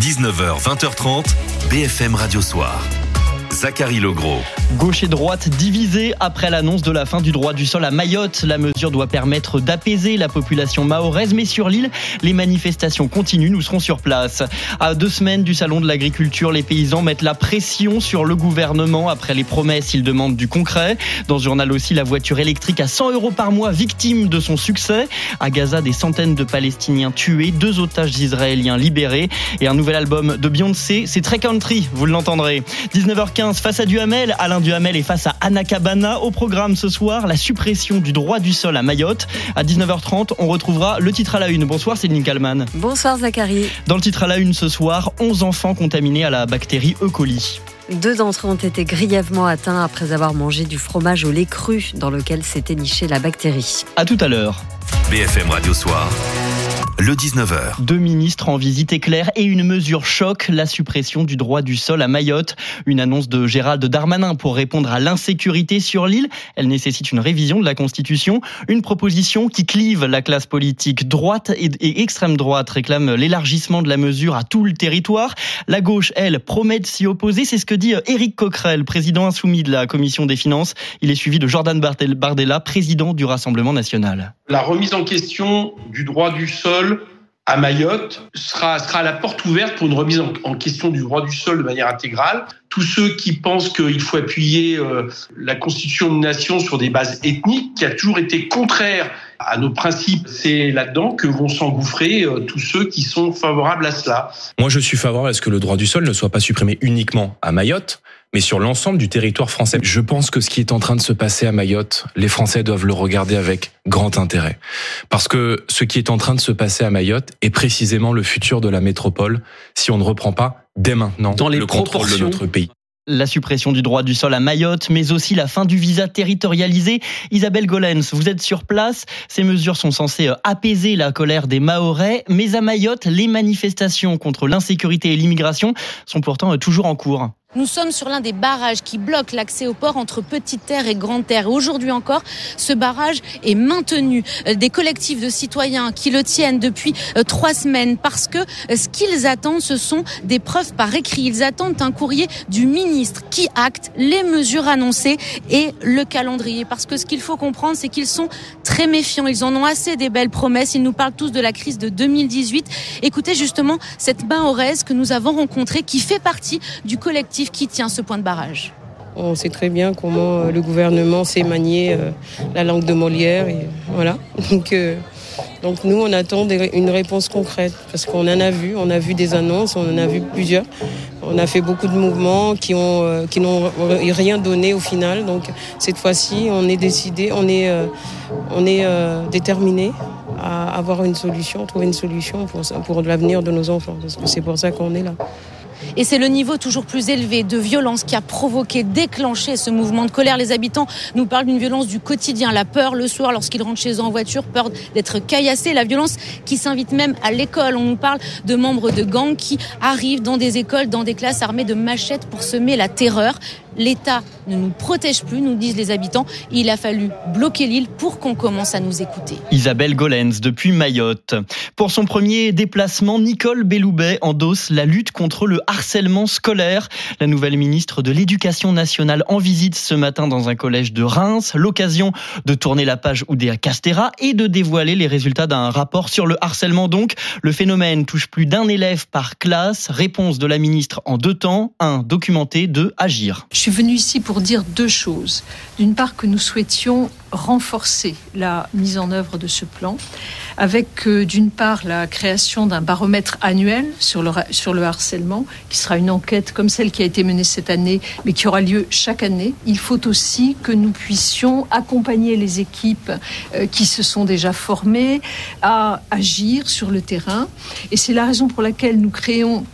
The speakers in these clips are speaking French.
19h, 20h30, BFM Radio Soir. Zachary Legros. Gauche et droite divisées après l'annonce de la fin du droit du sol à Mayotte. La mesure doit permettre d'apaiser la population mahoraise, mais sur l'île, les manifestations continuent. Nous serons sur place. À deux semaines du salon de l'agriculture, les paysans mettent la pression sur le gouvernement. Après les promesses, ils demandent du concret. Dans ce journal aussi, la voiture électrique à 100 euros par mois, victime de son succès. À Gaza, des centaines de Palestiniens tués, deux otages israéliens libérés et un nouvel album de Beyoncé. C'est très country, vous l'entendrez. 19h15 face à Duhamel. Alain Duhamel est face à Anna Cabana. Au programme ce soir, la suppression du droit du sol à Mayotte. À 19h30, on retrouvera le titre à la une. Bonsoir Céline Kalman. Bonsoir Zachary. Dans le titre à la une ce soir, 11 enfants contaminés à la bactérie E. coli. Deux d'entre eux ont été grièvement atteints après avoir mangé du fromage au lait cru dans lequel s'était nichée la bactérie. À tout à l'heure. BFM Radio Soir le 19h. Deux ministres en visite éclair et une mesure choc, la suppression du droit du sol à Mayotte. Une annonce de Gérald Darmanin pour répondre à l'insécurité sur l'île. Elle nécessite une révision de la Constitution. Une proposition qui clive la classe politique droite et, extrême droite réclame l'élargissement de la mesure à tout le territoire. La gauche, elle, promet de s'y opposer. C'est ce que dit Éric Coquerel, président insoumis de la Commission des finances. Il est suivi de Jordan Bardella, président du Rassemblement national. La remise en question du droit du sol à Mayotte sera, sera la porte ouverte pour une remise en, question du droit du sol de manière intégrale. Tous ceux qui pensent qu'il faut appuyer euh, la constitution de nation sur des bases ethniques, qui a toujours été contraire à nos principes, c'est là-dedans que vont s'engouffrer euh, tous ceux qui sont favorables à cela. Moi, je suis favorable à ce que le droit du sol ne soit pas supprimé uniquement à Mayotte, mais sur l'ensemble du territoire français. Je pense que ce qui est en train de se passer à Mayotte, les Français doivent le regarder avec grand intérêt. Parce que ce qui est en train de se passer à Mayotte est précisément le futur de la métropole si on ne reprend pas dès maintenant Dans les le contrôle de notre pays la suppression du droit du sol à Mayotte, mais aussi la fin du visa territorialisé. Isabelle Golens, vous êtes sur place. Ces mesures sont censées euh, apaiser la colère des Mahorais, mais à Mayotte, les manifestations contre l'insécurité et l'immigration sont pourtant euh, toujours en cours. Nous sommes sur l'un des barrages qui bloquent l'accès au port entre Petite Terre et Grande Terre. Aujourd'hui encore, ce barrage est maintenu. Euh, des collectifs de citoyens qui le tiennent depuis euh, trois semaines parce que euh, ce qu'ils attendent, ce sont des preuves par écrit. Ils attendent un courrier du ministre qui acte les mesures annoncées et le calendrier. Parce que ce qu'il faut comprendre, c'est qu'ils sont très méfiants. Ils en ont assez des belles promesses. Ils nous parlent tous de la crise de 2018. Écoutez justement cette Mahoraise que nous avons rencontrée qui fait partie du collectif qui tient ce point de barrage on sait très bien comment euh, le gouvernement sait manier euh, la langue de Molière. Et voilà. Donc, euh, donc nous, on attend une réponse concrète parce qu'on en a vu, on a vu des annonces, on en a vu plusieurs. On a fait beaucoup de mouvements qui ont qui n'ont rien donné au final. Donc cette fois-ci, on est décidé, on est on est déterminé à avoir une solution, trouver une solution pour pour l'avenir de nos enfants. Parce que c'est pour ça qu'on est là. Et c'est le niveau toujours plus élevé de violence qui a provoqué, déclenché ce mouvement de colère. Les habitants nous parlent d'une violence du quotidien, la peur le soir lorsqu'ils rentrent chez eux en voiture, peur d'être caillassés, la violence qui s'invite même à l'école. On nous parle de membres de gangs qui arrivent dans des écoles, dans des classes armées de machettes pour semer la terreur. L'État ne nous protège plus, nous disent les habitants. Il a fallu bloquer l'île pour qu'on commence à nous écouter. Isabelle Golens depuis Mayotte. Pour son premier déplacement, Nicole Belloubet endosse la lutte contre le harcèlement scolaire. La nouvelle ministre de l'Éducation nationale en visite ce matin dans un collège de Reims. L'occasion de tourner la page Oudéa Castera et de dévoiler les résultats d'un rapport sur le harcèlement. Donc, le phénomène touche plus d'un élève par classe. Réponse de la ministre en deux temps. Un, documenter. Deux, agir. Je suis venue ici pour dire deux choses. D'une part, que nous souhaitions renforcer la mise en œuvre de ce plan, avec euh, d'une part la création d'un baromètre annuel sur le, harcèlement, qui sera une enquête comme celle qui a été menée cette année, mais qui aura lieu chaque année. Il faut aussi que nous puissions accompagner les équipes euh, qui se sont déjà formées à agir sur le terrain. Et c'est la raison pour laquelle nous créons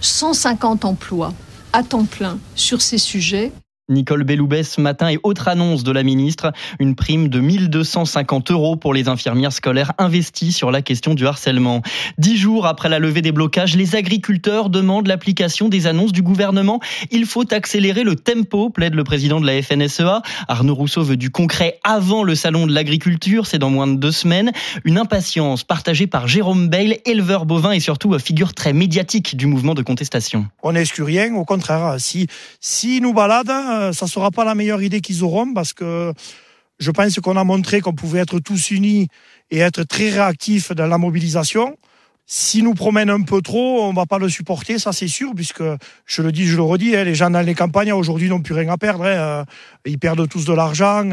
150 emplois à temps plein sur ces sujets Nicole Belloubet ce matin et autre annonce de la ministre, une prime de 1250 euros pour les infirmières scolaires investies sur la question du harcèlement. Dix jours après la levée des blocages, les agriculteurs demandent l'application des annonces du gouvernement. Il faut accélérer le tempo, plaide le président de la FNSEA. Arnaud Rousseau veut du concret avant le salon de l'agriculture, c'est dans moins de deux semaines. Une impatience partagée par Jérôme Bail, éleveur bovin et surtout figure très médiatique du mouvement de contestation. On n'exclut rien, au contraire, si, si nous baladent, euh, ça sera pas la meilleure idée qu'ils auront parce que je pense qu'on a montré qu'on pouvait être tous unis et être très réactifs dans la mobilisation. Si nous promènent un peu trop, on va pas le supporter, ça c'est sûr, puisque je le dis, je le redis, hein, les gens dans les campagnes aujourd'hui n'ont plus rien à perdre. Hein, euh, ils perdent tous de l'argent.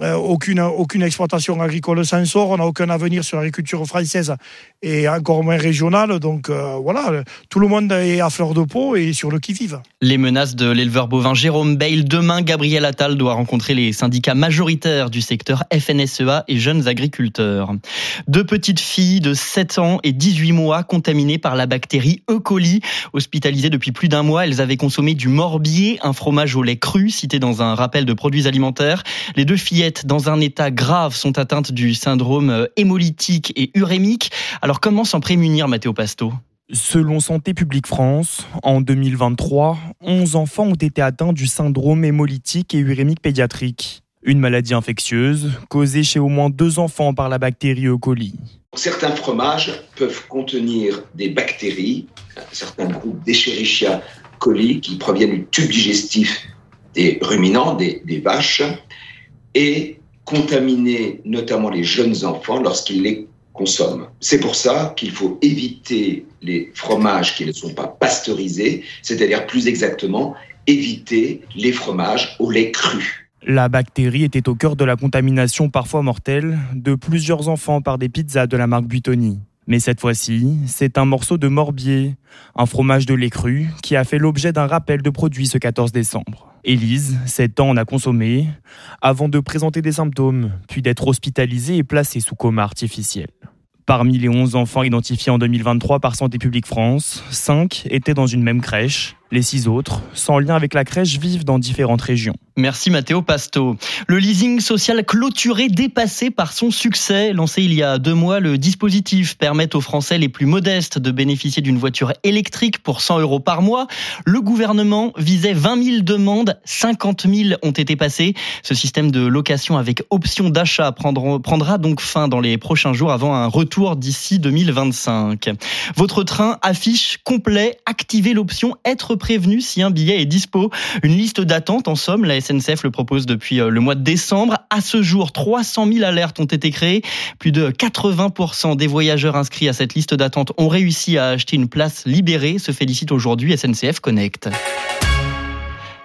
Euh, aucune, aucune exploitation agricole sans sort, on n'a aucun avenir sur l'agriculture française et encore moins régionale. Donc euh, voilà, tout le monde est à fleur de peau et sur le qui-vive. Les menaces de l'éleveur bovin Jérôme Bail. Demain, Gabriel Attal doit rencontrer les syndicats majoritaires du secteur FNSEA et jeunes agriculteurs. Deux petites filles de 7 ans et 18 mois contaminées par la bactérie E. coli. Hospitalisées depuis plus d'un mois, elles avaient consommé du morbier, un fromage au lait cru cité dans un rappel de produits alimentaires. Les deux filles dans un état grave sont atteintes du syndrome euh, hémolytique et urémique. Alors comment s'en prémunir, Mathéo Pasto? Selon Santé publique France, en 2023, 11 enfants ont été atteints du syndrome hémolytique et urémique pédiatrique, une maladie infectieuse causée chez au moins deux enfants par la bactérie E. coli. Certains fromages peuvent contenir des bactéries, certains groupes d'Escherichia coli qui proviennent du tube digestif des ruminants, des, des vaches, et contaminer notamment les jeunes enfants lorsqu'ils les consomment. C'est pour ça qu'il faut éviter les fromages qui ne sont pas pasteurisés, c'est-à-dire plus exactement éviter les fromages au lait cru. La bactérie était au cœur de la contamination parfois mortelle de plusieurs enfants par des pizzas de la marque Buitoni. Mais cette fois-ci, c'est un morceau de morbier, un fromage de lait cru, qui a fait l'objet d'un rappel de produit ce 14 décembre. Élise, 7 ans, en a consommé avant de présenter des symptômes, puis d'être hospitalisée et placée sous coma artificiel. Parmi les 11 enfants identifiés en 2023 par Santé publique France, 5 étaient dans une même crèche. Les 6 autres, sans lien avec la crèche, vivent dans différentes régions. Merci Mathéo Pasto. Le leasing social clôturé dépassé par son succès. Lancé il y a deux mois, le dispositif permet aux Français les plus modestes de bénéficier d'une voiture électrique pour 100 euros par mois. Le gouvernement visait 20 000 demandes, 50 000 ont été passées. Ce système de location avec option d'achat prendra donc fin dans les prochains jours avant un retour d'ici 2025. Votre train affiche complet, activez l'option être prévenu si un billet est dispo. Une liste d'attente en somme, la SNCF le propose depuis euh, le mois de décembre. À ce jour, 300 000 alertes ont été créées. Plus de 80% des voyageurs inscrits à cette liste d'attente ont réussi à acheter une place libérée. Se félicite aujourd'hui SNCF Connect.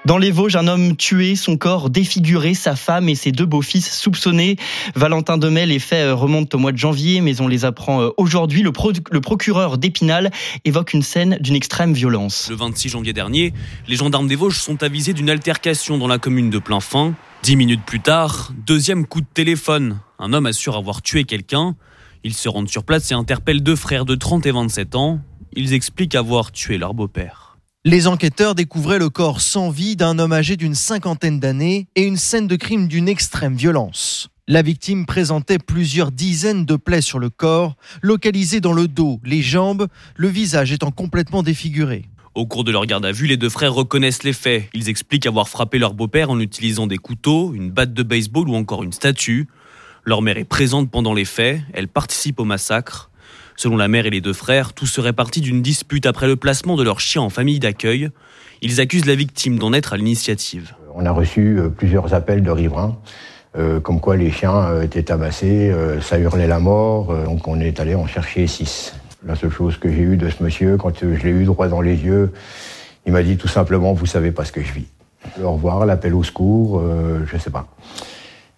Dans les Vosges, un homme tué, son corps défiguré, sa femme et ses deux beaux-fils soupçonnés. Valentin Demey, les faits euh, remontent au mois de janvier, mais on les apprend euh, aujourd'hui. Le, procureur d'Épinal évoque une scène d'une extrême violence. Le 26 janvier dernier, les gendarmes des Vosges sont avisés d'une altercation dans la commune de Plainfin. Dix minutes plus tard, deuxième coup de téléphone. Un homme assure avoir tué quelqu'un. Ils se rendent sur place et interpellent deux frères de 30 et 27 ans. Ils expliquent avoir tué leur beau-père. Les enquêteurs découvraient le corps sans vie d'un homme âgé d'une cinquantaine d'années et une scène de crime d'une extrême violence. La victime présentait plusieurs dizaines de plaies sur le corps, localisées dans le dos, les jambes, le visage étant complètement défiguré. Au cours de leur garde à vue, les deux frères reconnaissent les faits. Ils expliquent avoir frappé leur beau-père en utilisant des couteaux, une batte de baseball ou encore une statue. Leur mère est présente pendant les faits, elle participe au massacre. Selon la mère et les deux frères, tout serait parti d'une dispute après le placement de leur chien en famille d'accueil. Ils accusent la victime d'en être à l'initiative. On a reçu euh, plusieurs appels de riverains, euh, comme quoi les chiens euh, étaient tabassés, ça hurlait la mort, donc on est allé en chercher six. La seule chose que j'ai eue de ce monsieur, quand je l'ai eu droit dans les yeux, il m'a dit tout simplement, vous savez pas ce que je vis. Le revoir, l'appel au secours, je sais pas.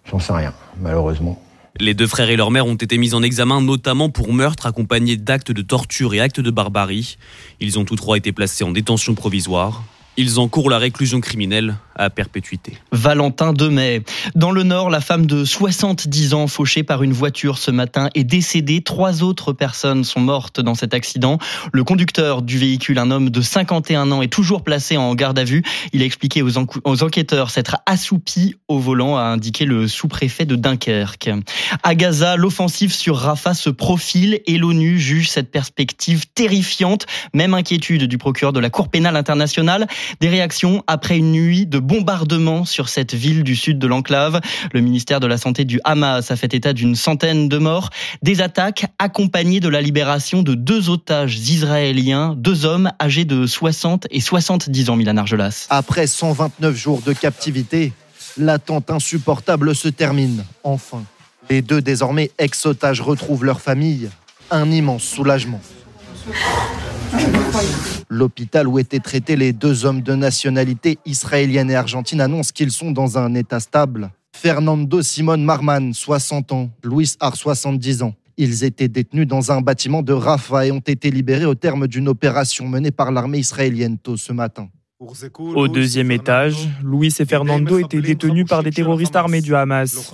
J'en sais rien, malheureusement. Les deux frères et leur mère ont été mis en examen notamment pour meurtre accompagné d'actes de torture et actes de barbarie. Ils ont tous trois été placés en détention provisoire. Ils encourent la réclusion criminelle à perpétuité. Valentin Demet. Dans le Nord, la femme de 70 ans fauchée par une voiture ce matin est décédée. Trois autres personnes sont mortes dans cet accident. Le conducteur du véhicule, un homme de 51 ans, est toujours placé en garde à vue. Il a expliqué aux, aux enquêteurs s'être assoupi au volant, a indiqué le sous-préfet de Dunkerque. À Gaza, l'offensive sur Rafah se profile et l'ONU juge cette perspective terrifiante. Même inquiétude du procureur de la Cour pénale internationale. Des réactions après une nuit de bombardements sur cette ville du sud de l'enclave. Le ministère de la Santé du Hamas a fait état d'une centaine de morts. Des attaques accompagnées de la libération de deux otages israéliens, deux hommes âgés de 60 et 70 ans, Milan Argelas. Après 129 jours de captivité, l'attente insupportable se termine, enfin. Les deux désormais ex-otages retrouvent leur famille. Un immense soulagement. L'hôpital où étaient traités les deux hommes de nationalité israélienne et argentine annonce qu'ils sont dans un état stable. Fernando Simon Marman, 60 ans, Luis Ar, 70 ans. Ils étaient détenus dans un bâtiment de Rafah et ont été libérés au terme d'une opération menée par l'armée israélienne tôt ce matin. Au deuxième étage, Luis et Fernando étaient détenus par des terroristes armés du Hamas.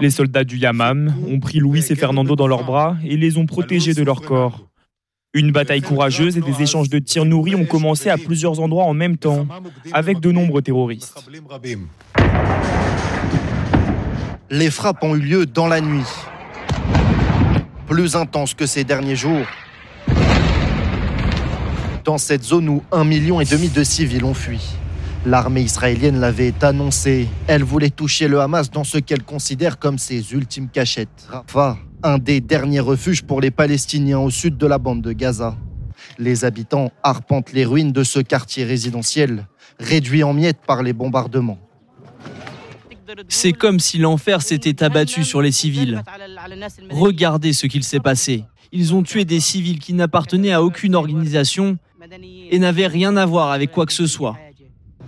Les soldats du Yamam ont pris Luis et Fernando dans leurs bras et les ont protégés de leur corps. Une bataille courageuse et des échanges de tirs nourris ont commencé à plusieurs endroits en même temps, avec de nombreux terroristes. Les frappes ont eu lieu dans la nuit, plus intenses que ces derniers jours. Dans cette zone où un million et demi de civils ont fui. L'armée israélienne l'avait annoncé. Elle voulait toucher le Hamas dans ce qu'elle considère comme ses ultimes cachettes. Rafah un des derniers refuges pour les Palestiniens au sud de la bande de Gaza. Les habitants arpentent les ruines de ce quartier résidentiel, réduit en miettes par les bombardements. C'est comme si l'enfer s'était abattu sur les civils. Regardez ce qu'il s'est passé. Ils ont tué des civils qui n'appartenaient à aucune organisation et n'avaient rien à voir avec quoi que ce soit.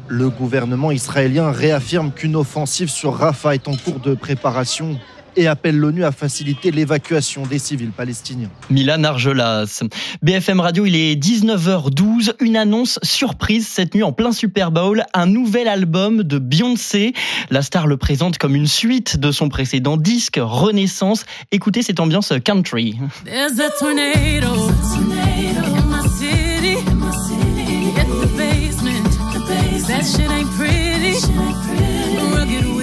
Le gouvernement israélien réaffirme qu'une offensive sur Rafah est en cours de préparation et appelle l'ONU à faciliter l'évacuation des civils palestiniens. Milan Argelas. BFM Radio, il est 19h12. Une annonce surprise cette nuit en plein Super Bowl. Un nouvel album de Beyoncé. La star le présente comme une suite de son précédent disque, Renaissance. Écoutez cette ambiance country.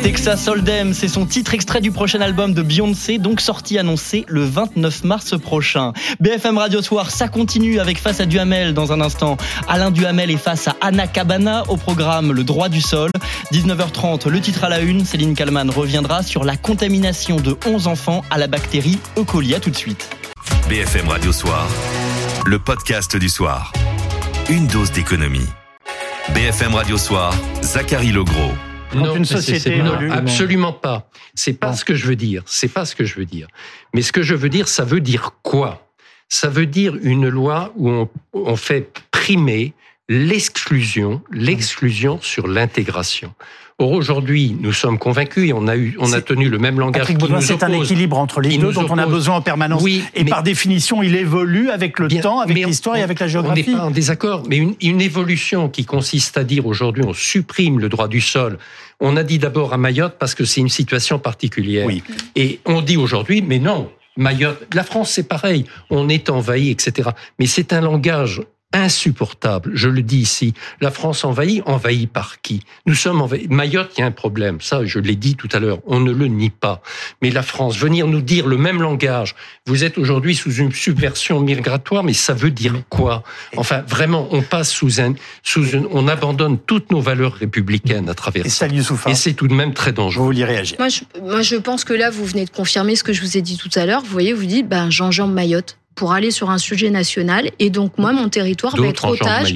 Texas Hold'em, c'est son titre extrait du prochain album de Beyoncé, donc sorti annoncé le 29 mars prochain. BFM Radio Soir, ça continue avec Face à Duhamel dans un instant. Alain Duhamel est face à Anna Cabana au programme Le droit du sol. 19h30, le titre à la une, Céline Kalman reviendra sur la contamination de 11 enfants à la bactérie E. coli. À tout de suite. BFM Radio Soir, le podcast du soir. Une dose d'économie. BFM Radio Soir, Zachary Legros. Non, une société absolument pas. C'est pas ce que je veux dire. C'est pas ce que je veux dire. Mais ce que je veux dire, ça veut dire quoi? Ça veut dire une loi où on, on fait primer l'exclusion, l'exclusion sur l'intégration. Or aujourd'hui, nous sommes convaincus et on a eu, on a tenu le même langage. Patrick Baudouin, c'est un équilibre entre les deux dont on a besoin en permanence. Oui, et par définition, il évolue avec le temps, avec l'histoire et avec la géographie. On n'est pas en désaccord, mais une, une évolution qui consiste à dire aujourd'hui on supprime le droit du sol. On a dit d'abord à Mayotte parce que c'est une situation particulière. Oui. Et on dit aujourd'hui, mais non, Mayotte, la France c'est pareil, on est envahi, etc. Mais c'est un langage insupportable. Je le dis ici. La France envahie, envahie par qui? Nous sommes envahis. Mayotte, il y a un problème. Ça, je l'ai dit tout à l'heure. On ne le nie pas. Mais la France, venir nous dire le même langage. Vous êtes aujourd'hui sous une subversion migratoire, mais ça veut dire quoi? Enfin, vraiment, on passe sous un, sous une, on abandonne toutes nos valeurs républicaines à travers Et ça. Youssoufa. Et c'est tout de même très dangereux. Vous vouliez réagir moi je, moi, je pense que là, vous venez de confirmer ce que je vous ai dit tout à l'heure. Vous voyez, vous dites, ben, Jean-Jean Mayotte pour aller sur un sujet national. Et donc, moi, mon territoire va être otage.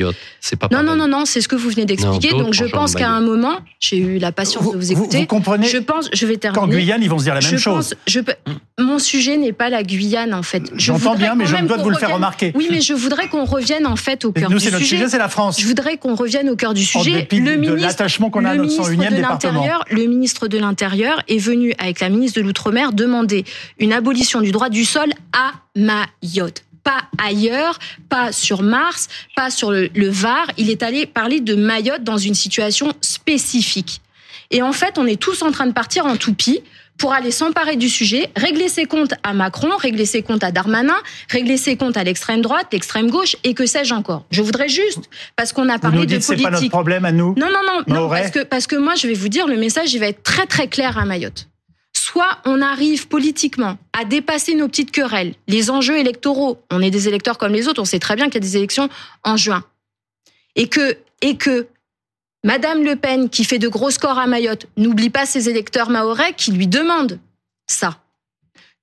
Pas non, non, non, non, c'est ce que vous venez d'expliquer. Donc, je pense qu'à un moment, j'ai eu la patience Vous- de vous écouter. vous comprenez Je pense, je vais terminer. Qu'en Guyane, ils vont se dire la même je chose. pense- je peux- mon sujet n'est pas la Guyane, en fait. Je J'entends bien, mais je me dois de vous le faire revienne- remarquer. Oui, mais je voudrais qu'on revienne, en fait, au cœur nous, du c'est notre sujet, c'est la France. Je voudrais qu'on revienne au cœur du En sujet. de l'attachement qu'on a à le notre ministre 101e de département. l'Intérieur, le ministre de l'Intérieur est venu avec la ministre de l'Outre-mer demander une abolition du droit du sol à Mayotte. pas ailleurs, pas sur Mars, pas sur le, le Var. Il est allé parler de Mayotte dans une situation spécifique. Et en fait, on est tous en train de partir en toupie pour aller s'emparer du sujet, régler ses comptes à Macron, régler ses comptes à Darmanin, régler ses comptes à l'extrême droite, l'extrême gauche et que sais-je encore. Je voudrais juste, parce qu'on a parlé Vous nous dites de c'est politique. pas notre problème à nous. Non, non, non, non parce que, parce que moi, je vais vous dire, le message, il va être très, très clair à Mayotte. Soit on arrive politiquement à dépasser nos petites querelles, les enjeux électoraux. On est des électeurs comme les autres, on sait très bien qu'il y a des élections en juin. Et que, et que Madame Le Pen, qui fait de gros scores à Mayotte, n'oublie pas ses électeurs mahorais qui lui demandent ça.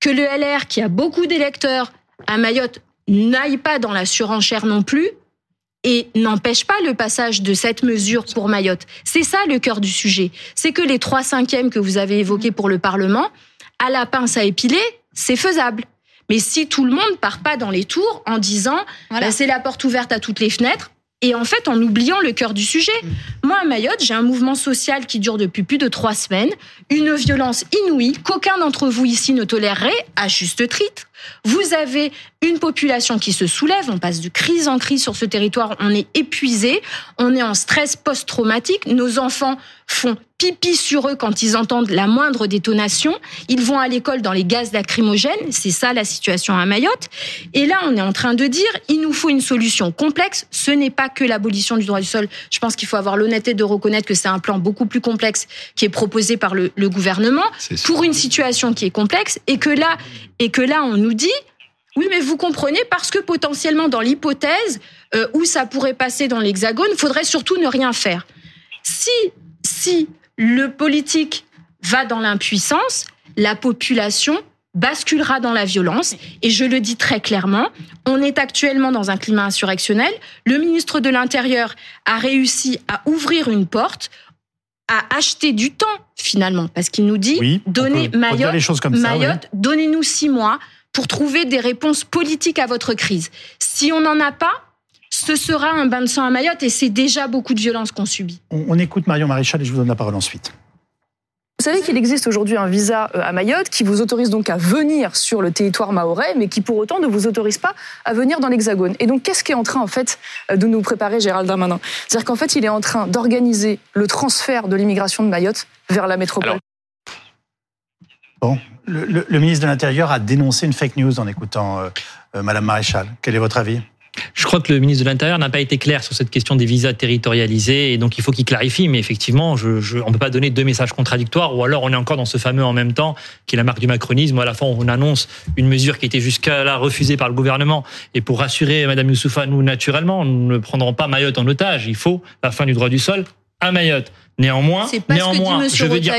Que le LR, qui a beaucoup d'électeurs à Mayotte, n'aille pas dans la surenchère non plus et n'empêche pas le passage de cette mesure pour Mayotte. C'est ça le cœur du sujet. C'est que les trois cinquièmes que vous avez évoqués pour le Parlement, à la pince à épiler, c'est faisable. Mais si tout le monde part pas dans les tours en disant bah, c'est la porte ouverte à toutes les fenêtres, et en fait en oubliant le cœur du sujet. Moi, à Mayotte, j'ai un mouvement social qui dure depuis plus de trois semaines, une violence inouïe qu'aucun d'entre vous ici ne tolérerait, à juste titre. Vous avez une population qui se soulève, on passe de crise en crise sur ce territoire, on est épuisé, on est en stress post-traumatique, nos enfants font pipi sur eux quand ils entendent la moindre détonation, ils vont à l'école dans les gaz lacrymogènes, c'est ça la situation à Mayotte. Et là, on est en train de dire, il nous faut une solution complexe, ce n'est pas que l'abolition du droit du sol, je pense qu'il faut avoir l'honnêteté de reconnaître que c'est un plan beaucoup plus complexe qui est proposé par le, le gouvernement pour une situation qui est complexe. Et que là, et que là, on nous dit, oui, mais vous comprenez, parce que potentiellement, dans l'hypothèse euh, où ça pourrait passer dans l'Hexagone, il faudrait surtout ne rien faire. Si, si le politique va dans l'impuissance, la population basculera dans la violence. Et je le dis très clairement, on est actuellement dans un climat insurrectionnel. Le ministre de l'Intérieur a réussi à ouvrir une porte à acheter du temps finalement, parce qu'il nous dit Oui, on donnez peut- on peut dire Mayotte, les choses comme ça, Mayotte, donnez-nous six mois pour trouver des réponses politiques à votre crise. Si on n'en a pas, ce sera un bain de sang à Mayotte et c'est déjà beaucoup de violence qu'on subit. On, on écoute Marion Maréchal et je vous donne la parole ensuite. Vous savez qu'il existe aujourd'hui un visa euh, à Mayotte qui vous autorise donc à venir sur le territoire mahorais, mais qui pour autant ne vous autorise pas à venir dans l'Hexagone. Et donc, qu'est-ce qu'est en train en fait euh, de nous préparer Gérald Darmanin? C'est-à-dire qu'en fait, il est en train d'organiser le transfert de l'immigration de Mayotte vers la métropole. Bon, le, le- le ministre de l'Intérieur a dénoncé une fake news en écoutant euh, euh, Madame Maréchal. Quel est votre avis? Je crois que le ministre de l'Intérieur n'a pas été clair sur cette question des visas territorialisés et donc il faut qu'il clarifie. Mais effectivement, je, je- on ne peut pas donner deux messages contradictoires ou alors on est encore dans ce fameux en même temps qui est la marque du macronisme. où À la fois, on annonce une mesure qui était jusqu'à là refusée par le gouvernement et pour rassurer Madame Youssoufa, nous naturellement, nous ne prendrons pas Mayotte en otage. Il faut la fin du droit du sol à Mayotte. Néanmoins, C'est pas ce que dit néanmoins, Monsieur je veux dire-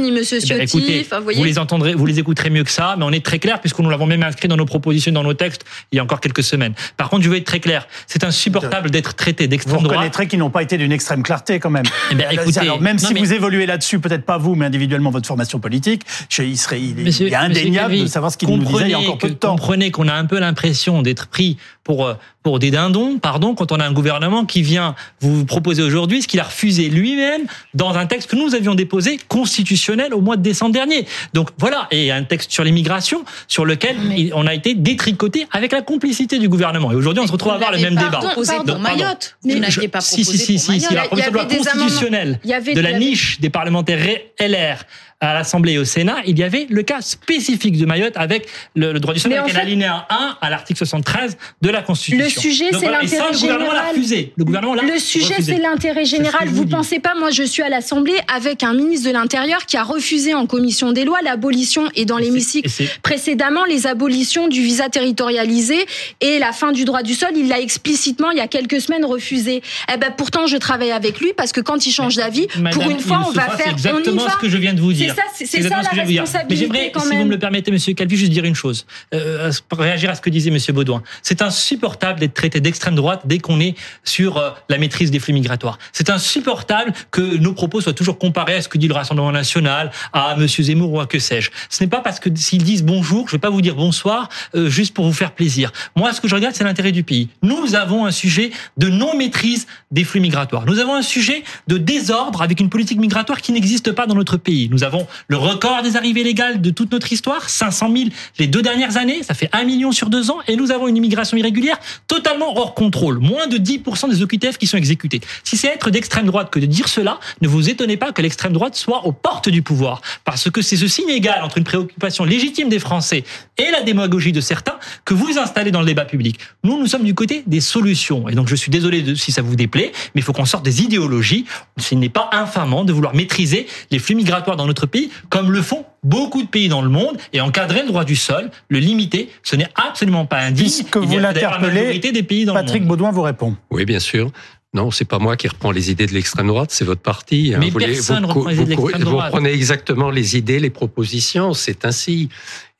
ni Monsieur Eh ben, Ciotti, écoutez, enfin, vous voyez. vous les entendrez, vous les écouterez mieux que ça, mais on est très clair puisque nous l'avons même inscrit dans nos propositions, dans nos textes, il y a encore quelques semaines. Par contre, je veux être très clair. C'est insupportable d'être traité Vous d'extrême droite. reconnaîtrez qu'ils n'ont pas été d'une extrême clarté quand même. Eh ben, écoutez, Alors, même non, si mais- vous évoluez là-dessus, peut-être pas vous, mais individuellement votre formation politique, je- il serait, il, est- Monsieur- il est Monsieur indéniable Calvi, de savoir ce qu'il nous disait il y a encore peu de que- temps. Comprenez qu'on a un peu l'impression d'être pris pour euh, pour des dindons, pardon, quand on a un gouvernement qui vient vous proposer aujourd'hui ce qu'il a refusé lui-même dans un texte que nous avions déposé constitutionnel au mois de décembre dernier. Donc voilà, et un texte sur l'immigration sur lequel on a été détricoté avec la complicité du gouvernement. Et aujourd'hui, on se retrouve à avoir le même débat. proposé pour pardon. Mayotte. Je- Vous n'aviez pas si, si, proposé si, pour si, si, Mayotte. la loi constitutionnelle de la niche des parlementaires LR à l'Assemblée et au Sénat, il y avait le cas spécifique de Mayotte avec le, le droit du sol, avec en un fait- alinéa 1 à l'article 73 de la Constitution. Le sujet, c'est voilà, l'intérêt le gouvernement l'a général. refusé. Le sujet, c'est l'intérêt ce général. Vous dis. pensez pas, moi, je suis à l'Assemblée avec un ministre de l'Intérieur qui a refusé en commission des lois l'abolition et dans l'hémicycle précédemment les abolitions du visa territorialisé et la fin du droit du sol. Il l'a explicitement il y a quelques semaines refusé. Eh ben pourtant, je travaille avec lui parce que quand il change d'avis, pour une fois, on va faire. C'est on y exactement va. ce que je viens de vous dire. C'est ça, c'est- ça la dire. Responsabilité j'aimerais, si vous me le permettez, Monsieur Calvi, juste dire une chose. Euh, réagir à ce que disait Monsieur Baudouin. C'est insupportable d'être traité d'extrême droite dès qu'on est sur euh, la maîtrise des flux migratoires. C'est insupportable que nos propos soient toujours comparés à ce que dit le Rassemblement national, à Monsieur Zemmour ou à que sais-je. Ce n'est pas parce que s'ils disent bonjour, je vais pas vous dire bonsoir euh, juste pour vous faire plaisir. Moi, ce que je regarde, c'est l'intérêt du pays. Nous avons un sujet de non-maîtrise des flux migratoires. Nous avons un sujet de désordre avec une politique migratoire qui n'existe pas dans notre pays. Nous avons le record des arrivées légales de toute notre histoire, 500 000 les deux dernières années, ça fait 1 million sur deux ans, et nous avons une immigration irrégulière totalement hors contrôle. Moins de 10% des OQTF qui sont exécutés. Si c'est être d'extrême droite que de dire cela, ne vous étonnez pas que l'extrême droite soit aux portes du pouvoir. Parce que c'est ce signe égal entre une préoccupation légitime des Français et la démagogie de certains que vous installez dans le débat public. Nous, nous sommes du côté des solutions. Et donc, je suis désolé si ça vous déplaît, mais il faut qu'on sorte des idéologies. Ce n'est pas infamant de vouloir maîtriser les flux migratoires dans notre pays, comme le font beaucoup de pays dans le monde, et encadrer le droit du sol, le limiter, ce n'est absolument pas indigne. Puisque vous l'interpellez, des pays dans Patrick le monde. Baudouin vous répond. Oui, bien sûr. Non, c'est pas moi qui reprends les idées de l'extrême droite, c'est votre parti. Mais vous, les- personne vous, reprend les idées de vous- l'extrême vous droite. reprenez exactement les idées, les propositions, c'est ainsi.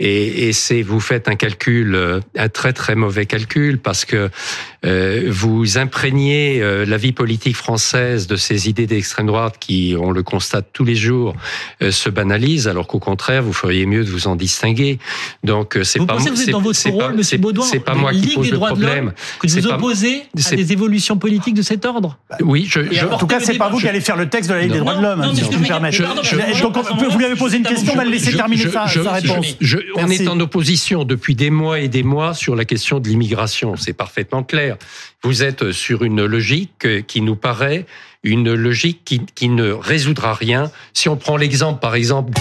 Et, et c'est vous faites un calcul, euh, un très très mauvais calcul, parce que euh, vous imprégnez euh, la vie politique française de ces idées d'extrême droite qui, on le constate tous les jours, euh, se banalisent, alors qu'au contraire, vous feriez mieux de vous en distinguer. Donc euh, c'est Vous pas pensez que vous êtes c'est- dans votre rôle, pas- Monsieur c'est- Baudouin, C'est pas moi qui Ligue pose des le droits de problème. l'homme, que vous pas- opposer à des évolutions politiques de cet ordre? Oui, je, Et je- En tout cas, c'est pas vous qui allez faire le texte de la Ligue des Non, droits de l'homme, si je je- puis me permettre. je- pardon, Je- je- donc, je- vous lui avez posé une question, on va le laisser terminer je- sa, réponse. On Merci. est en opposition depuis des mois et des mois sur la question de l'immigration. C'est parfaitement clair. Vous êtes sur une logique qui nous paraît une logique qui, qui ne résoudra rien. Si on prend l'exemple, par exemple,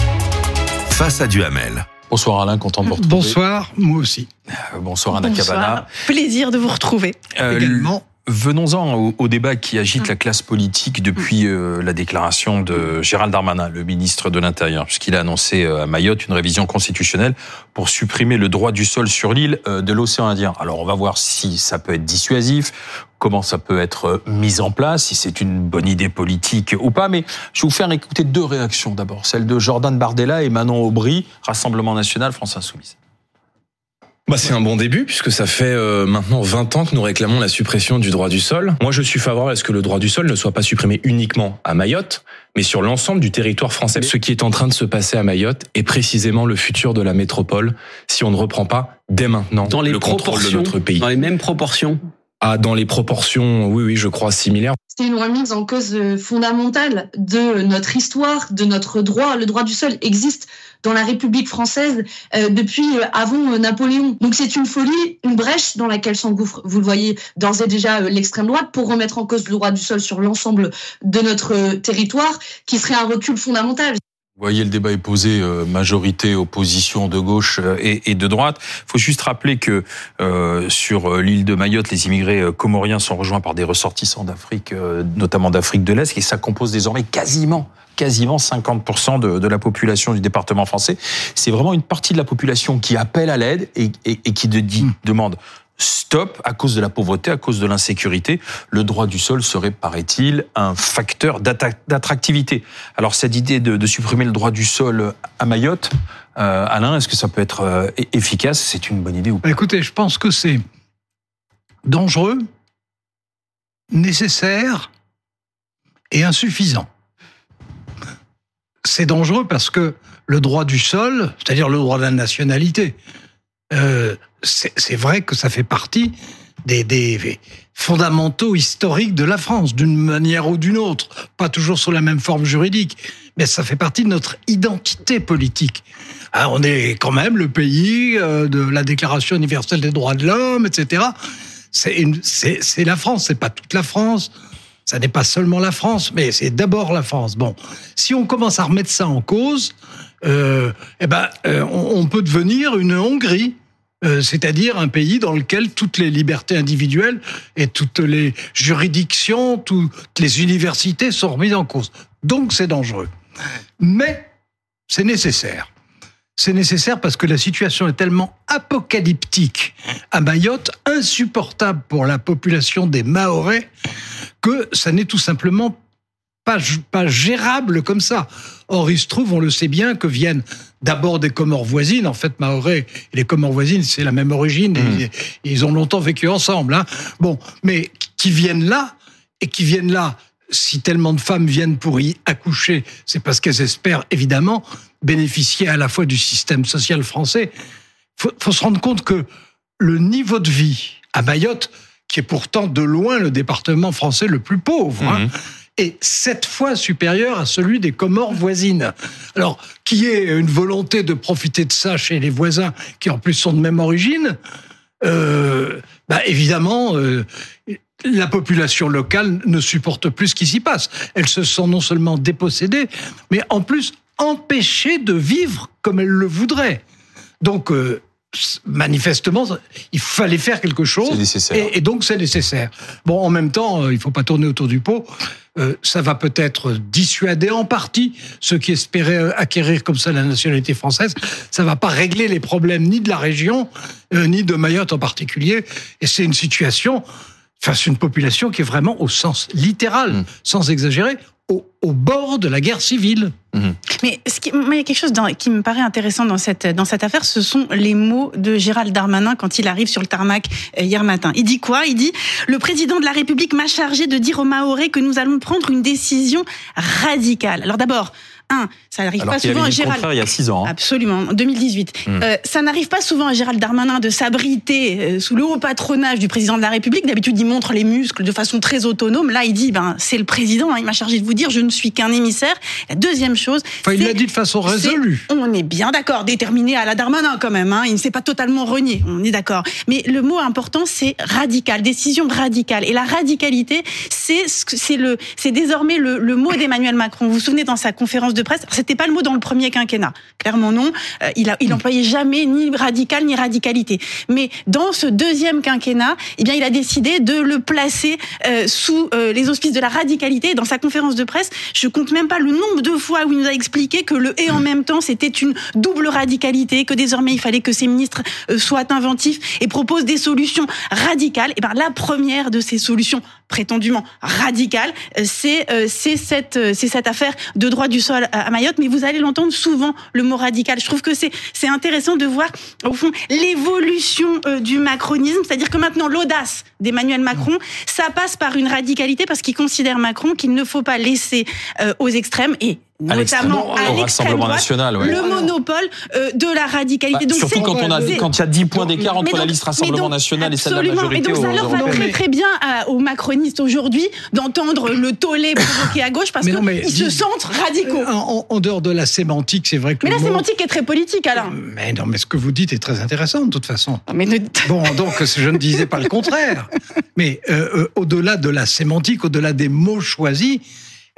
Face à Duhamel. Bonsoir Alain, content de vous retrouver. Bonsoir, moi aussi. Euh, Bonsoir Anna Cabana. Plaisir de vous retrouver. Euh, Également. Venons-en au, au débat qui agite la classe politique depuis euh, la déclaration de Gérald Darmanin, le ministre de l'Intérieur, puisqu'il a annoncé euh, à Mayotte une révision constitutionnelle pour supprimer le droit du sol sur l'île euh, de l'océan Indien. Alors on va voir si ça peut être dissuasif, comment ça peut être mis en place, si c'est une bonne idée politique ou pas. Mais je vais vous faire écouter deux réactions d'abord, celle de Jordan Bardella et Manon Aubry, Rassemblement National, France Insoumise. Bah, c'est un bon début puisque ça fait euh, maintenant 20 ans que nous réclamons la suppression du droit du sol. Moi, je suis favorable à ce que le droit du sol ne soit pas supprimé uniquement à Mayotte, mais sur l'ensemble du territoire français. Ce qui est en train de se passer à Mayotte est précisément le futur de la métropole si on ne reprend pas dès maintenant Dans les le contrôle de notre pays. dans les mêmes proportions? Ah, dans les proportions, oui, oui, je crois similaires. C'est une remise en cause euh, fondamentale de notre histoire, de notre droit. Le droit du sol existe dans la République française euh, depuis euh, avant Napoléon. Donc c'est une folie, une brèche dans laquelle s'engouffre, vous le voyez d'ores et déjà, l'extrême droite pour remettre en cause le droit du sol sur l'ensemble de notre territoire, qui serait un recul fondamental. Vous voyez, le débat est posé euh, majorité, opposition de gauche euh, et, et de droite. Il faut juste rappeler que euh, sur l'île de Mayotte, les immigrés comoriens sont rejoints par des ressortissants d'Afrique, euh, notamment d'Afrique de l'Est, et ça compose désormais quasiment quasiment 50% de, de la population du département français. C'est vraiment une partie de la population qui appelle à l'aide et, et- et qui de- dit, demande stop à cause de la pauvreté, à cause de l'insécurité. Le droit du sol serait, paraît-il, un facteur d'attractivité. Alors cette idée de, supprimer le droit du sol à Mayotte, euh, Alain, est-ce que ça peut être euh, efficace? C'est une bonne idée ou pas? Bah, Écoutez, je pense que c'est dangereux, nécessaire et insuffisant. C'est dangereux parce que le droit du sol, c'est-à-dire le droit de la nationalité, euh, c'est vrai que ça fait partie des, des fondamentaux historiques de la France, d'une manière ou d'une autre, pas toujours sous la même forme juridique, mais ça fait partie de notre identité politique. Ah, on est quand même le pays euh, de la Déclaration universelle des droits de l'homme, etc. C'est la France, c'est pas toute la France. Ça n'est pas seulement la France, mais c'est d'abord la France. Bon, si on commence à remettre ça en cause, euh, eh ben, euh, on peut devenir une Hongrie. Euh, c'est-à-dire un pays dans lequel toutes les libertés individuelles et toutes les juridictions, toutes les universités sont remises en cause. Donc c'est dangereux. Mais c'est nécessaire. C'est nécessaire parce que la situation est tellement apocalyptique à Mayotte, insupportable pour la population des Mahorais, que ça n'est tout simplement pas, pas gérable comme ça. Or, il se trouve, on le sait bien, que viennent d'abord des Comores voisines. En fait, Mahorais et les Comores voisines, c'est la même origine. et ils ont longtemps vécu ensemble. Hein. Bon, mais qui viennent là et qui viennent là. Si tellement de femmes viennent pour y accoucher, c'est parce qu'elles espèrent évidemment bénéficier à la fois du système social français. Faut, faut se rendre compte que le niveau de vie à Mayotte, qui est pourtant de loin le département français le plus pauvre, hein, est sept fois supérieur à celui des Comores voisines. Alors, qui est une volonté de profiter de ça chez les voisins, qui en plus sont de même origine, euh, bah évidemment, euh, la population locale ne supporte plus ce qui s'y passe. Elle se sent non seulement dépossédée, mais en plus empêchée de vivre comme elle le voudrait. Donc, euh, manifestement, il fallait faire quelque chose. nécessaire. Et, et donc, c'est nécessaire. Bon, en même temps, il faut pas tourner autour du pot. Euh, ça va peut-être dissuader en partie ceux qui espéraient euh, acquérir comme ça la nationalité française. Ça va pas régler les problèmes ni de la région, euh, ni de Mayotte en particulier. Et c'est une situation face à une population qui est vraiment au sens littéral, sans exagérer, au, au bord de la guerre civile. Mais qui, moi, il y a quelque chose qui me paraît intéressant dans cette, dans cette affaire, ce sont les mots de Gérald Darmanin quand il arrive sur le tarmac euh, hier matin. Il dit quoi? Il dit Le président de la République m'a chargé de dire aux Mahorais que nous allons prendre une décision radicale. Alors d'abord, un, ça n'arrive pas souvent à Gérald. contraire il y a six ans. hein. Absolument, en 2018. Mm. Euh, ça n'arrive pas souvent à Gérald Darmanin de s'abriter euh, sous le haut patronage du président de la République. D'habitude, il montre les muscles de façon très autonome. Là, il dit, ben, c'est le président, hein, il m'a chargé de vous dire, je ne suis qu'un émissaire. La deuxième chose. Enfin, il l'a dit de façon résolue. On est bien d'accord, déterminé à la Darmanin quand même. Hein, il ne s'est pas totalement renié, on est d'accord. Mais le mot important, c'est radical, décision radicale. Et la radicalité, c'est c'est le, c'est désormais le, le mot d'Emmanuel Macron. Vous vous souvenez dans sa conférence de c'était pas le mot dans le premier quinquennat, clairement non. Euh, il a, il employait jamais ni radical ni radicalité. Mais dans ce deuxième quinquennat, eh bien, il a décidé de le placer euh, sous euh, les auspices de la radicalité. Dans sa conférence de presse, je compte même pas le nombre de fois où il nous a expliqué que le et en même temps c'était une double radicalité, que désormais il fallait que ces ministres euh, soient inventifs et proposent des solutions radicales. Et ben la première de ces solutions prétendument radicales, euh, c'est euh, c'est cette euh, c'est cette affaire de droit du sol à Mayotte. Mais vous allez l'entendre souvent le mot radical. Je trouve que c'est c'est intéressant de voir au fond l'évolution du macronisme, c'est-à-dire que maintenant l'audace d'Emmanuel Macron, ça passe par une radicalité parce qu'il considère Macron qu'il ne faut pas laisser aux extrêmes et notamment à au l'extrême droite, national, ouais. le monopole euh, de la radicalité. Bah, surtout c'est- quand on a quand il y a 10 points d'écart entre la donc- liste Rassemblement donc, national et celle de la absolument. majorité Et donc ça leur va très très bien à- aux macronistes aujourd'hui d'entendre le tollé provoqué à gauche parce qu'ils se sentent radicaux. En, en dehors de la sémantique, c'est vrai que. Mais la mot- sémantique est très politique, Alain. Mais non, mais ce que vous dites est très intéressant de toute façon. Mais ne- Bon, donc je ne disais pas le contraire. Mais euh, euh, au-delà de la sémantique, au-delà des mots choisis,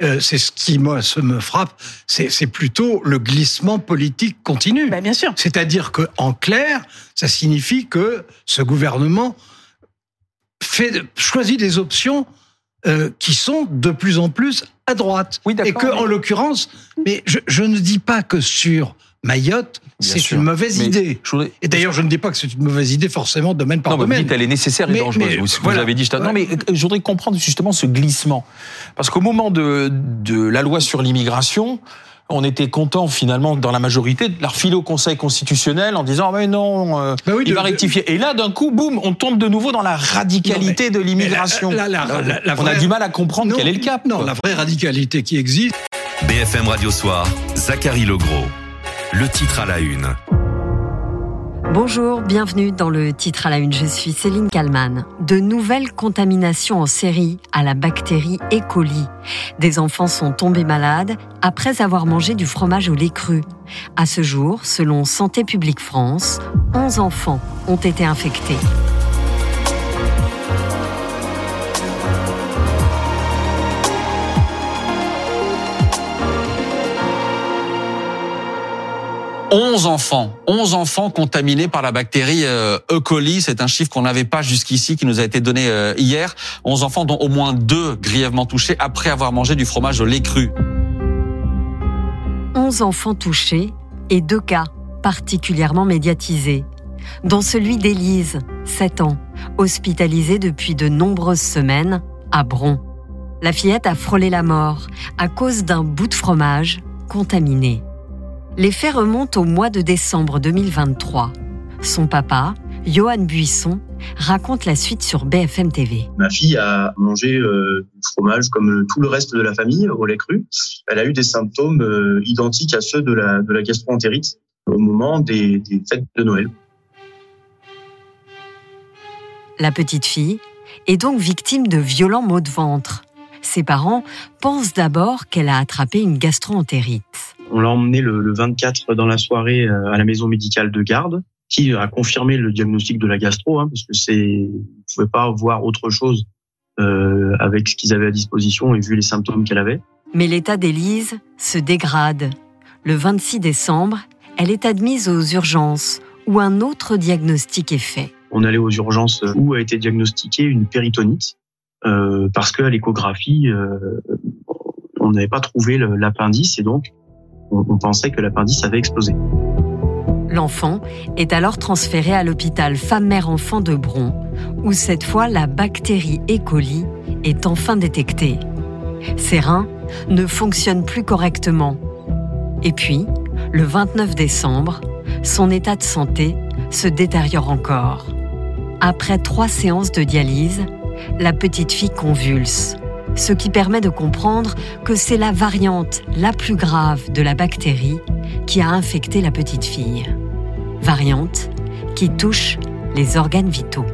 euh, c'est ce qui moi me frappe, c'est plutôt le glissement politique continu. Bah, bien sûr. C'est-à-dire que en clair, ça signifie que ce gouvernement fait choisit des options euh, qui sont de plus en plus à droite. et que, en l'occurrence, mais je, je ne dis pas que sur Mayotte, c'est une mauvaise Mais idée. Et d'ailleurs, je ne dis pas que c'est une mauvaise idée forcément domaine par Non, mais vous domaine. dites elle est nécessaire et Mais- dangereuse. mais vous, avez dit. je- Non, mais euh, je voudrais comprendre justement ce glissement, parce qu'au moment de, de la loi sur l'immigration. On était content finalement dans la majorité de la refiler au Conseil constitutionnel en disant ah mais non euh, Bah oui, il de- va de- rectifier et là d'un coup boum on tombe de nouveau dans la radicalité de l'immigration. Mais la- la- la- la- la on a du mal à comprendre Non, quel est le cap. Non, la vraie radicalité qui existe. BFM Radio Soir, Zachary Legros. Le titre à la une. Bonjour, bienvenue dans le titre à la une. Je suis Céline Kalman. De nouvelles contaminations en série à la bactérie E. coli. Des enfants sont tombés malades après avoir mangé du fromage au lait cru. À ce jour, selon Santé publique France, 11 enfants ont été infectés. « 11 enfants, 11 enfants contaminés par la bactérie euh, E. coli. C'est un chiffre qu'on n'avait pas jusqu'ici, qui nous a été donné euh, hier. 11 enfants, dont au moins deux grièvement touchés après avoir mangé du fromage au lait cru. 11 enfants touchés et deux cas particulièrement médiatisés, dont celui d'Élise, 7 ans, hospitalisée depuis de nombreuses semaines à Bron. La fillette a frôlé la mort à cause d'un bout de fromage contaminé. Les faits remontent au mois de décembre 2023. Son papa, Johan Buisson, raconte la suite sur BFM TV. Ma fille a mangé euh, du fromage comme euh, tout le reste de la famille au lait cru. Elle a eu des symptômes euh, identiques à ceux de la, de la gastroentérite au moment des, des fêtes de Noël. La petite fille est donc victime de violents maux de ventre. Ses parents pensent d'abord qu'elle a attrapé une gastroentérite. On l'a emmenée le, le 24 dans la soirée euh, à la maison médicale de garde, qui a confirmé le diagnostic de la gastro, hein, parce que c'est, ils pouvaient pas voir autre chose euh, avec ce qu'ils avaient à disposition et vu les symptômes qu'elle avait. Mais l'état d'Élise se dégrade. Le 26 décembre, elle est admise aux urgences où un autre diagnostic est fait. On allait aux urgences où a été diagnostiquée une péritonite, euh, parce qu'à l'échographie, euh, on n'avait pas trouvé l'appendice et donc on, pensait que l'appendice avait explosé. L'enfant est alors transféré à l'hôpital femme-mère-enfant de Bron, où cette fois la bactérie E. coli est enfin détectée. Ses reins ne fonctionnent plus correctement. Et puis, le 29 décembre, son état de santé se détériore encore. Après trois séances de dialyse, la petite fille convulse, ce qui permet de comprendre que c'est la variante la plus grave de la bactérie qui a infecté la petite fille. Variante qui touche les organes vitaux.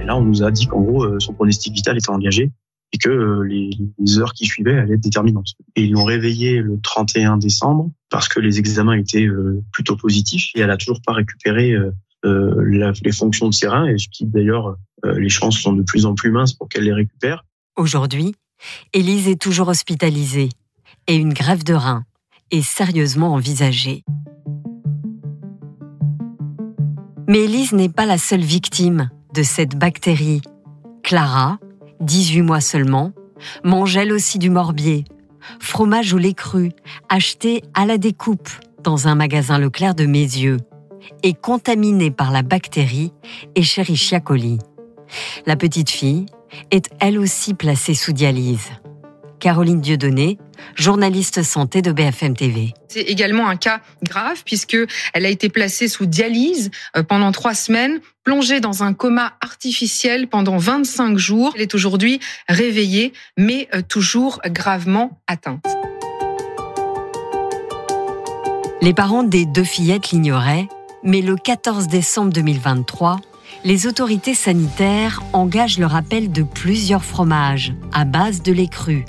Et là, on nous a dit qu'en gros, euh, son pronostic vital était engagé et que euh, les, les heures qui suivaient allaient être déterminantes. Et ils l'ont réveillée le 31 décembre parce que les examens étaient euh, plutôt positifs et elle a toujours pas récupéré euh, la- les fonctions de ses reins et d'ailleurs euh, les chances sont de plus en plus minces pour qu'elle les récupère. Aujourd'hui, Élise est toujours hospitalisée et une grève de rein est sérieusement envisagée. Mais Élise n'est pas la seule victime de cette bactérie. Clara, 18 mois seulement, mange elle aussi du morbier, fromage au lait cru, acheté à la découpe dans un magasin Leclerc de Mézieux, et contaminée par la bactérie Escherichia coli. La petite fille est elle aussi placée sous dialyse. Caroline Dieudonné, journaliste santé de BFM TV. C'est également un cas grave puisque elle a été placée sous dialyse euh, pendant trois semaines, plongée dans un coma artificiel pendant 25 jours. Elle est aujourd'hui réveillée, mais euh, toujours gravement atteinte. Les parents des deux fillettes l'ignoraient, mais le 14 décembre 2023, les autorités sanitaires engagent le rappel de plusieurs fromages à base de lait cru,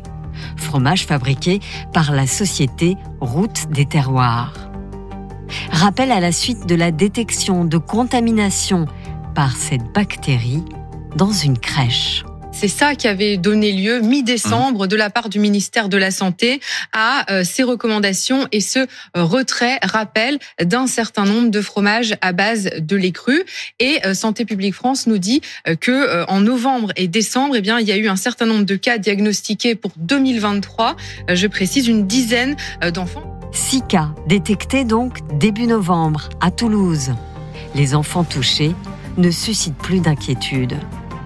fromage fabriqué par la société Route des Terroirs. Rappel à la suite de la détection de contamination par cette bactérie dans une crèche. C'est ça qui avait donné lieu mi-décembre de la part du ministère de la Santé à euh, ces recommandations et ce euh, retrait, rappel d'un certain nombre de fromages à base de lait cru. Et euh, Santé publique France nous dit que en novembre et décembre, eh bien, il y a eu un certain nombre de cas diagnostiqués pour 2023. Euh, Je précise une dizaine d'enfants. Six cas détectés donc début novembre à Toulouse. Les enfants touchés ne suscitent plus d'inquiétude.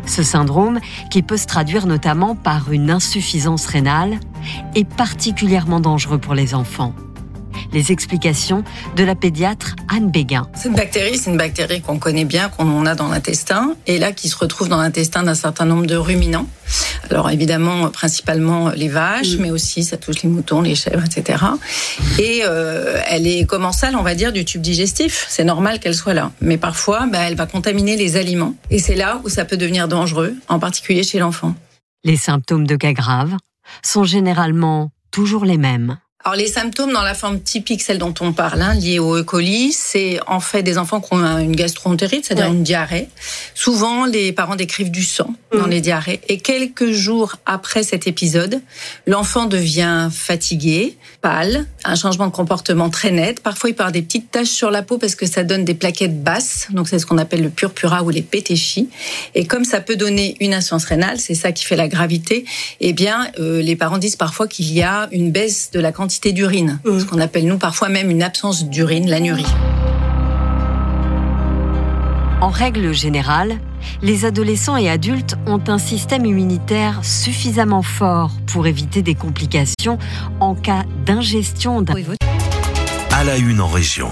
Ce syndrome, qui peut se traduire notamment par une insuffisance rénale, est particulièrement dangereux pour les enfants. Les explications de la pédiatre Anne Béguin. Cette bactérie, c'est une bactérie qu'on connaît bien, qu'on a dans l'intestin, et là qui se retrouve dans l'intestin d'un certain nombre de ruminants. Alors évidemment, principalement les vaches, mais aussi ça touche les moutons, les chèvres, etc. Et euh, elle est commensale, on va dire, du tube digestif. C'est normal qu'elle soit là. Mais parfois, bah, elle va contaminer les aliments. Et c'est là où ça peut devenir dangereux, en particulier chez l'enfant. Les symptômes de cas graves sont généralement toujours les mêmes. Alors les symptômes dans la forme typique, celle dont on parle, hein, liée au E. coli, c'est en fait des enfants qui ont une gastroentérite, c'est-à-dire une diarrhée. Souvent, les parents décrivent du sang dans les diarrhées. Et quelques jours après cet épisode, l'enfant devient fatigué, pâle, un changement de comportement très net. Parfois, il avoir des petites taches sur la peau parce que ça donne des plaquettes basses. Donc c'est ce qu'on appelle le purpura ou les pétéchis. Et comme ça peut donner une insuffisance rénale, c'est ça qui fait la gravité. Eh bien, euh, les parents disent parfois qu'il y a une baisse de la quantité d'urine, ce qu'on appelle nous parfois même une absence d'urine, l'anurie. En règle générale, les adolescents et adultes ont un système immunitaire suffisamment fort pour éviter des complications en cas d'ingestion d'un... À la une en région.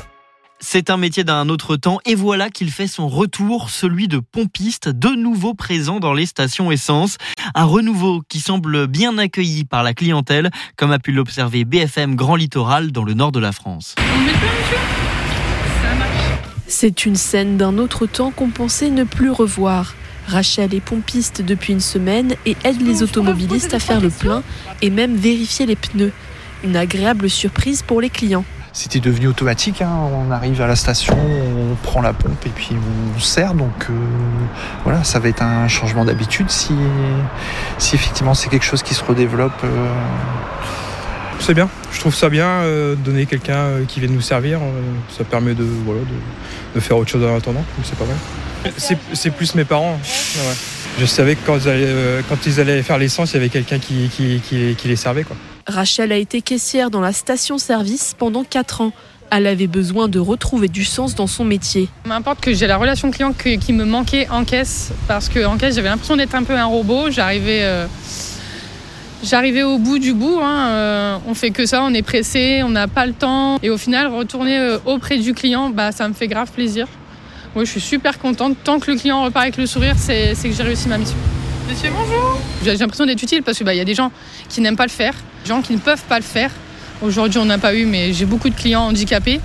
C'est un métier d'un autre temps et voilà qu'il fait son retour, celui de pompiste, de nouveau présent dans les stations essence. Un renouveau qui semble bien accueilli par la clientèle, comme a pu l'observer BFM Grand Littoral dans le nord de la France. C'est une scène d'un autre temps qu'on pensait ne plus revoir. Rachel est pompiste depuis une semaine et aide les automobilistes à faire le plein et même vérifier les pneus. Une agréable surprise pour les clients. C'était devenu automatique, hein. on arrive à la station, on prend la pompe et puis on sert. Donc euh, voilà, ça va être un changement d'habitude si, effectivement c'est quelque chose qui se redéveloppe. Euh. C'est bien, je trouve ça bien euh, donner quelqu'un qui vient nous servir. ça permet de, voilà, de, faire autre chose en attendant, donc c'est pas mal. C'est plus mes parents. ouais. Je savais que quand ils allaient, faire l'essence, il y avait quelqu'un qui- qui les servait. Quoi. Rachel a été caissière dans la station-service pendant 4 ans. Elle avait besoin de retrouver du sens dans son métier. M'importe que j'ai la relation client qui me manquait en caisse parce que caisse j'avais l'impression d'être un peu un robot. J'arrivais, euh, au bout du bout. Hein. Euh, on fait que ça, on est pressé, on n'a pas le temps. Et au final, retourner euh, auprès du client, bah ça me fait grave plaisir. Moi, je suis super contente. Tant que le client repart avec le sourire, c'est que j'ai réussi ma mission. Monsieur, bonjour. J'ai l'impression d'être utile parce que bah, il y a des gens qui n'aiment pas le faire, des gens qui ne peuvent pas le faire. Aujourd'hui, on n'a pas eu, mais j'ai beaucoup de clients handicapés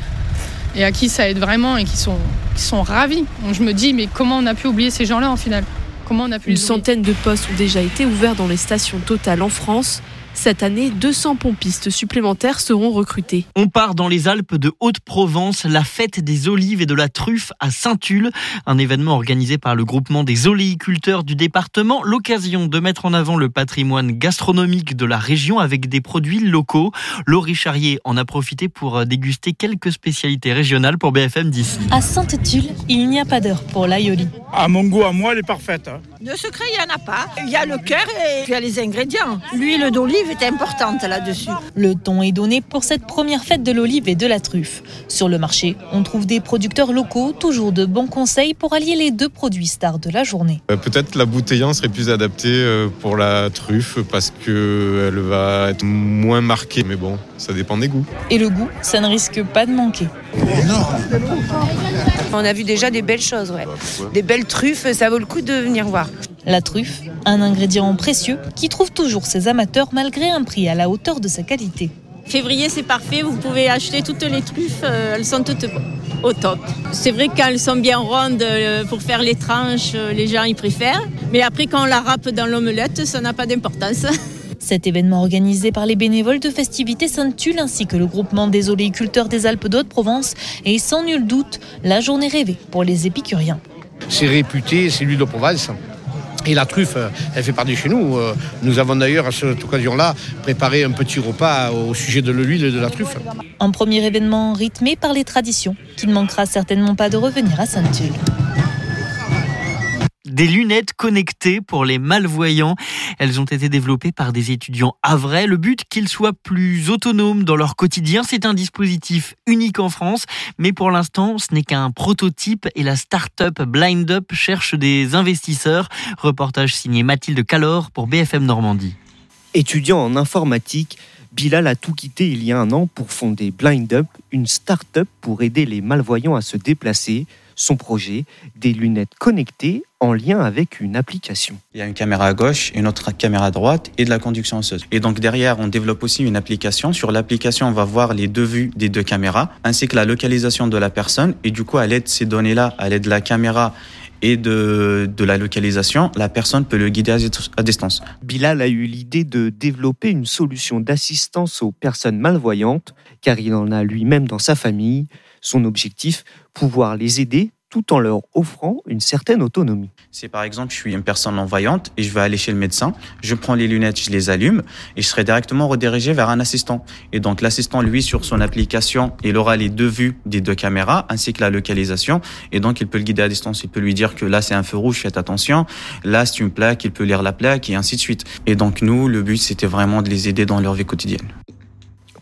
et à qui ça aide vraiment et qui sont, qui sont ravis. Donc, je me dis, mais comment on a pu oublier ces gens-là en final? Comment on a pu Une les centaine de postes ont déjà été ouverts dans les stations totales en France. Cette année, 200 pompistes supplémentaires seront recrutés. On part dans les Alpes de Haute-Provence, la fête des olives et de la truffe à Saint-Tulle, un événement organisé par le groupement des oléiculteurs du département, l'occasion de mettre en avant le patrimoine gastronomique de la région avec des produits locaux. Laurie Charrier en a profité pour déguster quelques spécialités régionales pour BFM d'ici. À Sainte-Tulle, il n'y a pas d'heure pour l'aïoli. À mon goût, à moi, elle est parfaite. hein. De secret, il n'y en a pas. Il y a le cœur et il y a les ingrédients. L'huile d'olive est importante là-dessus. Le ton est donné pour cette première fête de l'olive et de la truffe. Sur le marché, on trouve des producteurs locaux, toujours de bons conseils pour allier les deux produits stars de la journée. Euh, Peut-être la bouteillant serait plus adaptée euh, pour la truffe parce que elle va être moins marquée. Mais bon, ça dépend des goûts. Et le goût, ça ne risque pas de manquer. On a vu déjà des belles choses, ouais. Des belles truffes, ça vaut le coup de venir voir. La truffe, un ingrédient précieux qui trouve toujours ses amateurs malgré un prix à la hauteur de sa qualité. Février, c'est parfait. Vous pouvez acheter toutes les truffes. euh, Elles sont toutes au top. C'est vrai que quand elles sont bien rondes euh, pour faire les tranches, euh, les gens ils préfèrent. Mais après, quand on la râpe dans l'omelette, ça n'a pas d'importance. Cet événement organisé par les bénévoles de Festivités Sainte-Tulle ainsi que le groupement des oléiculteurs des Alpes d'Haute-Provence est sans nul doute la journée rêvée pour les épicuriens. C'est réputé, c'est l'huile de Provence. Et la truffe, euh, elle fait partie de chez nous. Euh, Nous avons d'ailleurs, à cette occasion-là, préparé un petit repas au sujet de l'huile et de la truffe. Un premier événement rythmé par les traditions qui ne manquera certainement pas de revenir à Sainte-Tulle. Des lunettes connectées pour les malvoyants. Elles ont été développées par des étudiants à vrai. Le but qu'ils soient plus autonomes dans leur quotidien. C'est un dispositif unique en France, mais pour l'instant, ce n'est qu'un prototype et la start-up Blind Up cherche des investisseurs. Reportage signé Mathilde Calor pour BFM Normandie. Étudiant en informatique, Bilal a tout quitté il y a un an pour fonder Blind Up, une start-up pour aider les malvoyants à se déplacer. Son projet, des lunettes connectées en lien avec une application. Il y a une caméra à gauche, une autre caméra à droite et de la conduction osseuse. Et donc derrière, on développe aussi une application. Sur l'application, on va voir les deux vues des deux caméras, ainsi que la localisation de la personne. Et du coup, à l'aide de ces données-là, à l'aide de la caméra et de, de la localisation, la personne peut le guider à dis- à distance. Bilal a eu l'idée de développer une solution d'assistance aux personnes malvoyantes, car il en a lui-même dans sa famille. Son objectif, pouvoir les aider tout en leur offrant une certaine autonomie. C'est par exemple, je suis une personne non-voyante et je vais aller chez le médecin, je prends les lunettes, je les allume et je serai directement redirigé vers un assistant. Et donc l'assistant, lui, sur son application, il aura les deux vues des deux caméras ainsi que la localisation et donc il peut le guider à distance. Il peut lui dire que là c'est un feu rouge, faites attention, là c'est une plaque, il peut lire la plaque et ainsi de suite. Et donc nous, le but c'était vraiment de les aider dans leur vie quotidienne.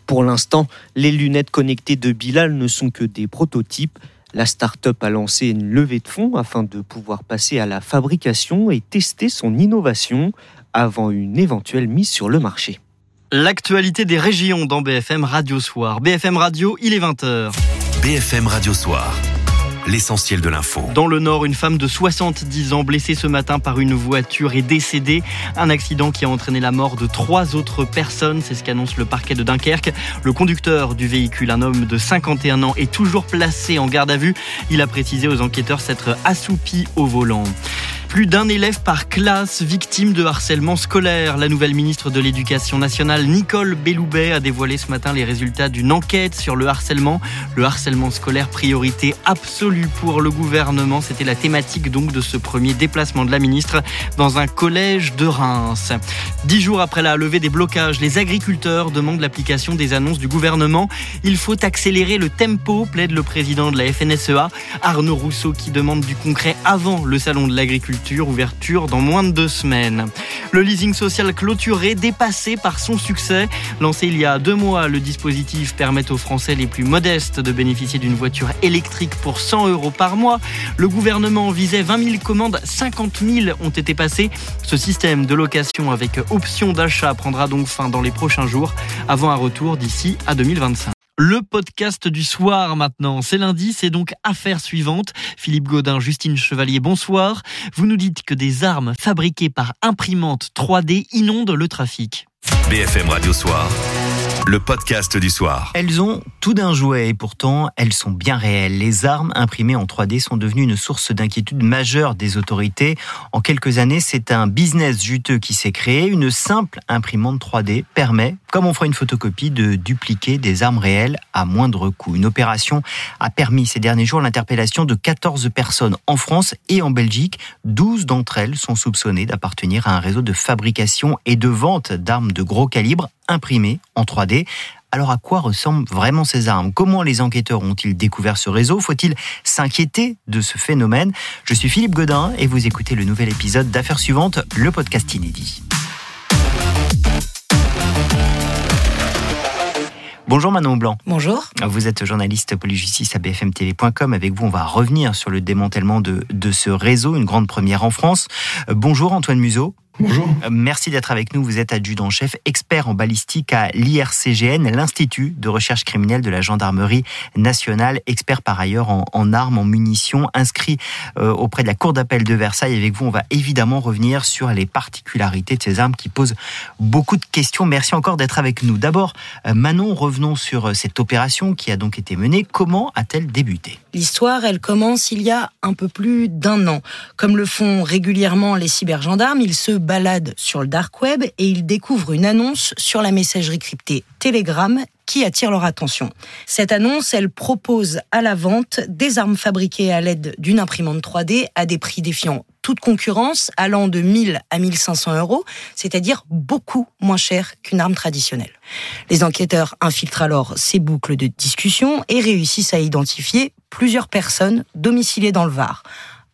Pour l'instant, les lunettes connectées de Bilal ne sont que des prototypes. La start-up a lancé une levée de fonds afin de pouvoir passer à la fabrication et tester son innovation avant une éventuelle mise sur le marché. L'actualité des régions dans BFM Radio Soir. BFM Radio, il est 20h. BFM Radio Soir. L'essentiel de l'info. Dans le Nord, une femme de 70 ans blessée ce matin par une voiture est décédée. Un accident qui a entraîné la mort de trois autres personnes, c'est ce qu'annonce le parquet de Dunkerque. Le conducteur du véhicule, un homme de 51 ans, est toujours placé en garde à vue. Il a précisé aux enquêteurs s'être assoupi au volant. Plus d'un élève par classe victime de harcèlement scolaire. La nouvelle ministre de l'Éducation nationale, Nicole Belloubet, a dévoilé ce matin les résultats d'une enquête sur le harcèlement. Le harcèlement scolaire, priorité absolue pour le gouvernement. C'était la thématique donc de ce premier déplacement de la ministre dans un collège de Reims. Dix jours après la levée des blocages, les agriculteurs demandent l'application des annonces du gouvernement. Il faut accélérer le tempo, plaide le président de la FNSEA, Arnaud Rousseau, qui demande du concret avant le salon de l'agriculture ouverture dans moins de deux semaines. Le leasing social clôturé, dépassé par son succès. Lancé il y a deux mois, le dispositif permet aux Français les plus modestes de bénéficier d'une voiture électrique pour 100 euros par mois. Le gouvernement visait 20 000 commandes, 50 000 ont été passées. Ce système de location avec option d'achat prendra donc fin dans les prochains jours, avant un retour d'ici à 2025. Le podcast du soir maintenant. C'est lundi, c'est donc affaire suivante. Philippe Godin, Justine Chevalier, bonsoir. Vous nous dites que des armes fabriquées par imprimante 3D inondent le trafic. BFM Radio Soir le podcast du soir. Elles ont tout d'un jouet et pourtant elles sont bien réelles. Les armes imprimées en 3D sont devenues une source d'inquiétude majeure des autorités. En quelques années, c'est un business juteux qui s'est créé. Une simple imprimante 3D permet, comme on ferait une photocopie, de dupliquer des armes réelles à moindre coût. Une opération a permis ces derniers jours l'interpellation de 14 personnes en France et en Belgique. 12 d'entre elles sont soupçonnées d'appartenir à un réseau de fabrication et de vente d'armes de gros calibre imprimées en 3D. Alors à quoi ressemblent vraiment ces armes? Comment les enquêteurs ont-ils découvert ce réseau? Faut-il s'inquiéter de ce phénomène? Je suis Philippe Godin et vous écoutez le nouvel épisode d'Affaires suivantes, le podcast inédit. Bonjour Manon Blanc. Bonjour. Vous êtes journaliste police-justice à bfmtv.com. Avec vous, on va revenir sur le démantèlement de, de ce réseau, une grande première en France. Bonjour Antoine Museau. Bonjour. Euh, merci d'être avec nous. Vous êtes adjudant-chef, expert en balistique à l'IRCGN, l'Institut de recherche criminelle de la gendarmerie nationale, expert par ailleurs en, armes, en munitions, inscrit euh, auprès de la Cour d'appel de Versailles. Avec vous, on va évidemment revenir sur les particularités de ces armes qui posent beaucoup de questions. Merci encore d'être avec nous. D'abord, euh, Manon, revenons sur cette opération qui a donc été menée. Comment a-t-elle débuté? L'histoire, elle commence il y a un peu plus d'un an. Comme le font régulièrement les cybergendarmes, ils se balade sur le dark web et ils découvrent une annonce sur la messagerie cryptée Telegram qui attire leur attention. Cette annonce, elle propose à la vente des armes fabriquées à l'aide d'une imprimante 3D à des prix défiant toute concurrence, allant de 1000 à 1500 euros, c'est-à-dire beaucoup moins cher qu'une arme traditionnelle. Les enquêteurs infiltrent alors ces boucles de discussion et réussissent à identifier plusieurs personnes domiciliées dans le Var.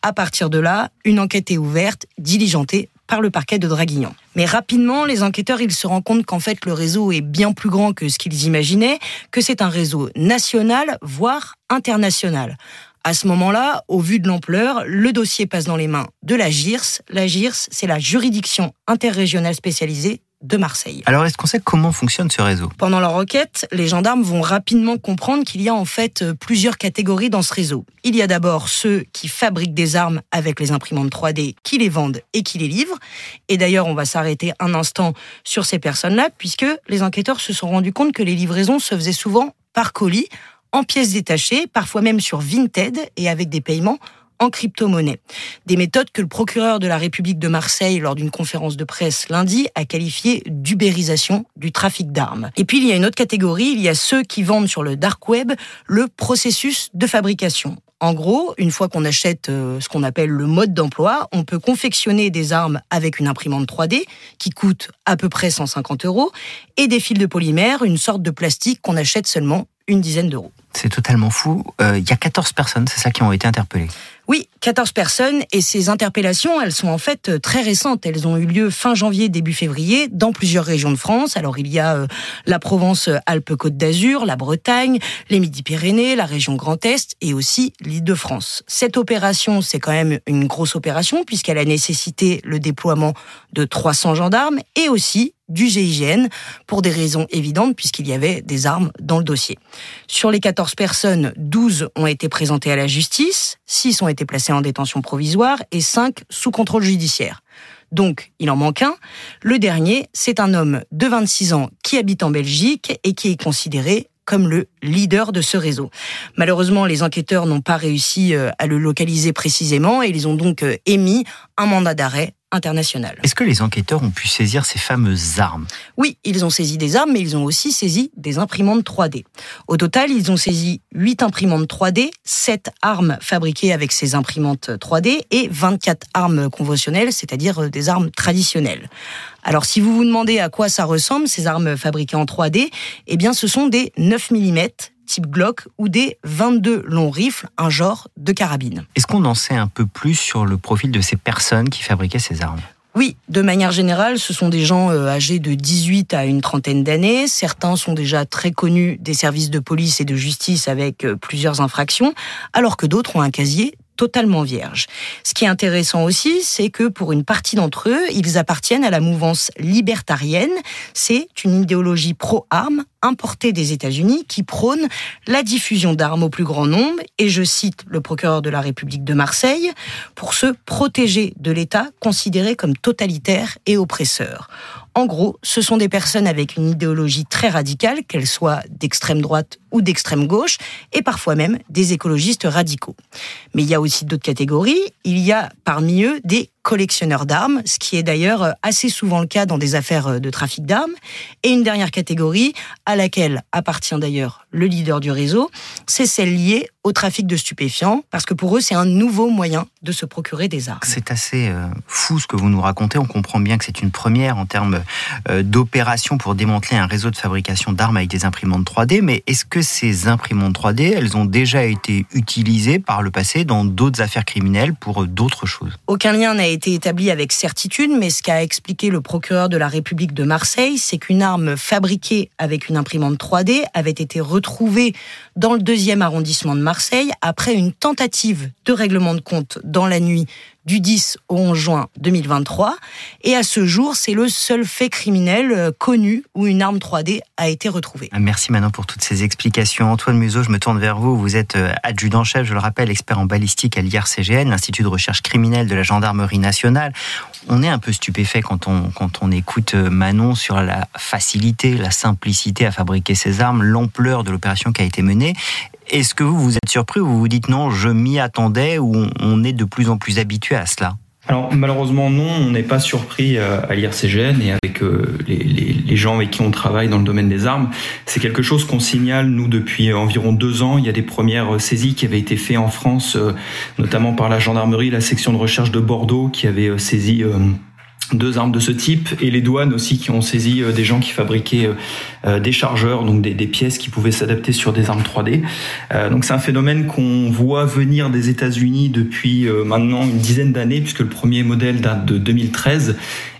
À partir de là, une enquête est ouverte, diligentée par le parquet de Draguignan. Mais rapidement, les enquêteurs, ils se rendent compte qu'en fait, le réseau est bien plus grand que ce qu'ils imaginaient, que c'est un réseau national, voire international. À ce moment-là, au vu de l'ampleur, le dossier passe dans les mains de la GIRS. La GIRS, c'est la juridiction interrégionale spécialisée de Marseille. Alors, est-ce qu'on sait comment fonctionne ce réseau? Pendant leur enquête, les gendarmes vont rapidement comprendre qu'il y a en fait euh, plusieurs catégories dans ce réseau. Il y a d'abord ceux qui fabriquent des armes avec les imprimantes 3D, qui les vendent et qui les livrent. Et d'ailleurs, on va s'arrêter un instant sur ces personnes-là, puisque les enquêteurs se sont rendus compte que les livraisons se faisaient souvent par colis, en pièces détachées, parfois même sur Vinted et avec des paiements en crypto-monnaie. Des méthodes que le procureur de la République de Marseille, lors d'une conférence de presse lundi, a qualifiées d'ubérisation du trafic d'armes. Et puis il y a une autre catégorie, il y a ceux qui vendent sur le dark web le processus de fabrication. En gros, une fois qu'on achète euh, ce qu'on appelle le mode d'emploi, on peut confectionner des armes avec une imprimante 3D qui coûte à peu près 150 euros et des fils de polymère, une sorte de plastique qu'on achète seulement une dizaine d'euros. C'est totalement fou. Euh, il y a 14 personnes, c'est ça, qui ont été interpellées. Oui, 14 personnes et ces interpellations, elles sont en fait euh, très récentes. Elles ont eu lieu fin janvier, début février, dans plusieurs régions de France. Alors il y a euh, la Provence-Alpes-Côte d'Azur, la Bretagne, les Midi-Pyrénées, la région Grand Est et aussi l'Île-de-France. Cette opération, c'est quand même une grosse opération puisqu'elle a nécessité le déploiement de 300 gendarmes et aussi du GIGN pour des raisons évidentes puisqu'il y avait des armes dans le dossier. Sur les 14 personnes, 12 ont été présentées à la justice, 6 ont été placées en détention provisoire et 5 sous contrôle judiciaire. Donc, il en manque un. Le dernier, c'est un homme de 26 ans qui habite en Belgique et qui est considéré comme le leader de ce réseau. Malheureusement, les enquêteurs n'ont pas réussi à le localiser précisément et ils ont donc émis un mandat d'arrêt international. Est-ce que les enquêteurs ont pu saisir ces fameuses armes? Oui, ils ont saisi des armes, mais ils ont aussi saisi des imprimantes 3D. Au total, ils ont saisi 8 imprimantes 3D, 7 armes fabriquées avec ces imprimantes 3D et 24 armes conventionnelles, c'est-à-dire euh, des armes traditionnelles. Alors si vous vous demandez à quoi ça ressemble, ces armes fabriquées en 3D, eh bien ce sont des 9 mm type Glock ou des 22 longs rifles, un genre de carabine. Est-ce qu'on en sait un peu plus sur le profil de ces personnes qui fabriquaient ces armes? Oui, de manière générale, ce sont des gens euh, âgés de 18 à une trentaine d'années. Certains sont déjà très connus des services de police et de justice avec euh, plusieurs infractions, alors que d'autres ont un casier totalement vierge. Ce qui est intéressant aussi, c'est que pour une partie d'entre eux, ils appartiennent à la mouvance libertarienne. C'est une idéologie pro-armes importée des États-Unis qui prône la diffusion d'armes au plus grand nombre, et je cite le procureur de la République de Marseille, pour se protéger de l'État considéré comme totalitaire et oppresseur. En gros, ce sont des personnes avec une idéologie très radicale, qu'elle soit d'extrême droite ou d'extrême gauche, et parfois même des écologistes radicaux. Mais il y a aussi d'autres catégories. Il y a parmi eux des collectionneurs d'armes, ce qui est d'ailleurs assez souvent le cas dans des affaires de trafic d'armes. Et une dernière catégorie, à laquelle appartient d'ailleurs le leader du réseau, c'est celle liée au trafic de stupéfiants, parce que pour eux, c'est un nouveau moyen de se procurer des armes. C'est assez euh, fou ce que vous nous racontez. On comprend bien que c'est une première en termes euh, d'opération pour démanteler un réseau de fabrication d'armes avec des imprimantes 3D. Mais est-ce que ces imprimantes 3D, elles ont déjà été utilisées par le passé dans d'autres affaires criminelles pour d'autres choses? Aucun lien n'a été établi avec certitude, mais ce qu'a expliqué le procureur de la République de Marseille, c'est qu'une arme fabriquée avec une imprimante 3D avait été retrouvée dans le deuxième arrondissement de Marseille après une tentative de règlement de compte dans la nuit du 10 au 11 juin 2023. Et à ce jour, c'est le seul fait criminel euh, connu où une arme 3D a été retrouvée. Merci Manon pour toutes ces explications. Antoine Museau, je me tourne vers vous. Vous êtes euh, adjudant-chef, je le rappelle, expert en balistique à l'IRCGN, l'Institut de recherche criminelle de la Gendarmerie nationale. On est un peu stupéfait quand on, quand on écoute euh, Manon sur la facilité, la simplicité à fabriquer ces armes, l'ampleur de l'opération qui a été menée. Est-ce que vous vous êtes surpris ou vous vous dites non, je m'y attendais ou on est de plus en plus habitué à cela? Alors malheureusement non, on n'est pas surpris euh, à l'IRCGN et avec euh, les, les, gens avec qui on travaille dans le domaine des armes. C'est quelque chose qu'on signale nous depuis environ deux ans. Il y a des premières saisies qui avaient été faites en France, euh, notamment par la gendarmerie, la section de recherche de Bordeaux qui avait saisi deux armes de ce type et les douanes aussi qui ont saisi euh, des gens qui fabriquaient euh, euh, des chargeurs, donc des, pièces qui pouvaient s'adapter sur des armes 3D. donc c'est un phénomène qu'on voit venir des États-Unis depuis maintenant une dizaine d'années puisque le premier modèle date de 2013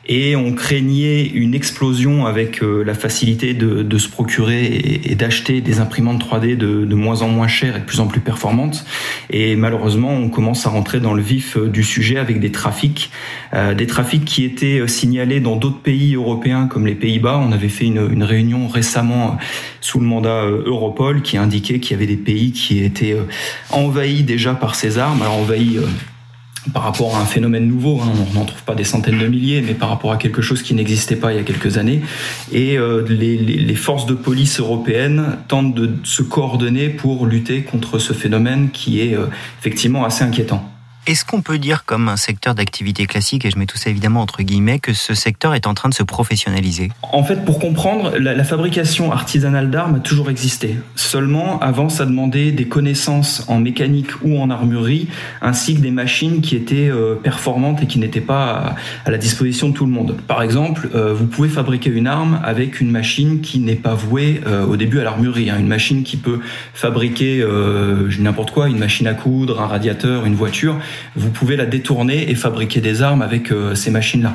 et on craignait une explosion avec euh, la facilité de, de se procurer et, d'acheter des imprimantes 3D de, de, moins en moins chères et de plus en plus performantes. Et malheureusement, on commence à rentrer dans le vif euh, du sujet avec des trafics, euh, des trafics qui étaient signalés dans d'autres pays européens comme les Pays-Bas. On avait fait une, une, réunion récemment sous le mandat Europol qui indiquait qu'il y avait des pays qui étaient envahis déjà par ces armes. Alors envahis par rapport à un phénomène nouveau. Hein, on n'en trouve pas des centaines de milliers, mais par rapport à quelque chose qui n'existait pas il y a quelques années. Et euh, les, forces de police européennes tentent de se coordonner pour lutter contre ce phénomène qui est euh, effectivement assez inquiétant. Est-ce qu'on peut dire, comme un secteur d'activité classique, et je mets tout ça évidemment entre guillemets, que ce secteur est en train de se professionnaliser? En fait, pour comprendre, la, fabrication artisanale d'armes a toujours existé. Seulement, avant, ça demandait des connaissances en mécanique ou en armurerie, ainsi que des machines qui étaient euh, performantes et qui n'étaient pas à, la disposition de tout le monde. Par exemple, euh, vous pouvez fabriquer une arme avec une machine qui n'est pas vouée euh, au début à l'armurerie. Hein. Une machine qui peut fabriquer n'importe quoi, une machine à coudre, un radiateur, une voiture vous pouvez la détourner et fabriquer des armes avec euh, ces machines-là.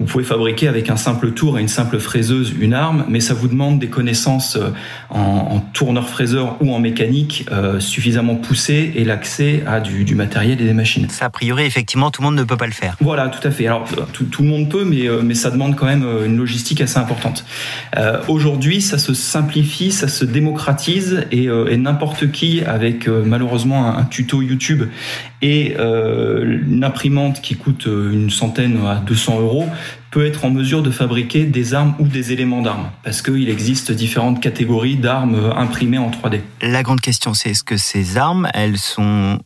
Vous pouvez fabriquer avec un simple tour et une simple fraiseuse une arme, mais ça vous demande des connaissances euh, en, tourneur-fraiseur ou en mécanique euh, suffisamment poussées et l'accès à du, matériel et des machines. Ça, a priori, effectivement, tout le monde ne peut pas le faire. Voilà, tout à fait. Alors, tout, le monde peut, mais, mais ça demande quand même une logistique assez importante. Aujourd'hui, ça se simplifie, ça se démocratise et, et n'importe qui, avec malheureusement un, un, tuto YouTube et une imprimante qui coûte une centaine à 200 euros, peut être en mesure de fabriquer des armes ou des éléments d'armes, parce qu'il existe différentes catégories d'armes imprimées en 3D. La grande question, c'est est-ce que ces armes, elles sont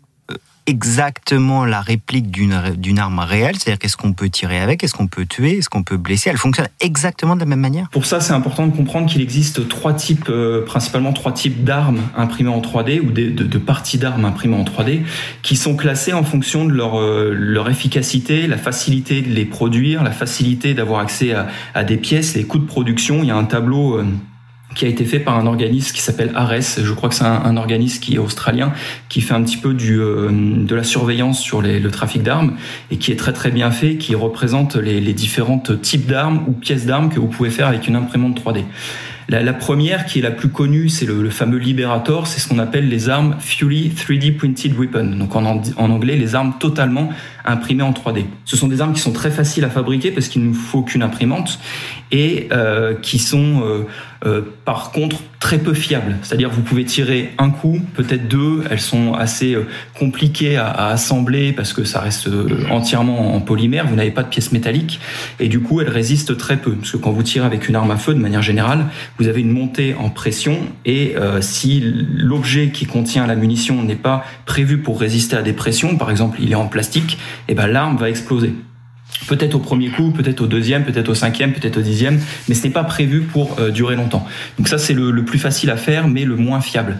exactement la réplique d'une arme réelle C'est-à-dire qu'est-ce qu'on peut tirer avec Est-ce qu'on peut tuer Est-ce qu'on peut blesser Elle fonctionne exactement de la même manière Pour ça, c'est important de comprendre qu'il existe trois types, euh, principalement trois types d'armes imprimées en 3D ou de, parties d'armes imprimées en 3D qui sont classées en fonction de leur, euh, leur efficacité, la facilité de les produire, la facilité d'avoir accès à, à, des pièces, les coûts de production. Il y a un tableau... Euh, qui a été fait par un organisme qui s'appelle ARES. Je crois que c'est un, organisme qui est australien, qui fait un petit peu du, euh, de la surveillance sur le trafic d'armes et qui est très très bien fait, qui représente les, les différents types d'armes ou pièces d'armes que vous pouvez faire avec une imprimante 3D. La, première, qui est la plus connue, c'est le, fameux Liberator. C'est ce qu'on appelle les armes Fully 3D Printed Weapon. Donc en, anglais, les armes totalement imprimées en 3D. Ce sont des armes qui sont très faciles à fabriquer parce qu'il ne faut qu'une imprimante et euh, qui sont euh, euh, par contre très peu fiables. C'est-à-dire vous pouvez tirer un coup, peut-être deux. Elles sont assez compliquées à, assembler parce que ça reste entièrement en polymère. Vous n'avez pas de pièces métalliques et du coup elles résistent très peu. Parce que quand vous tirez avec une arme à feu, de manière générale, vous avez une montée en pression et si l'objet qui contient la munition n'est pas prévu pour résister à des pressions, par exemple il est en plastique, et eh ben l'arme va exploser. Peut-être au premier coup, peut-être au deuxième, peut-être au cinquième, peut-être au dixième, mais ce n'est pas prévu pour euh, durer longtemps. Donc ça, c'est le, plus facile à faire, mais le moins fiable.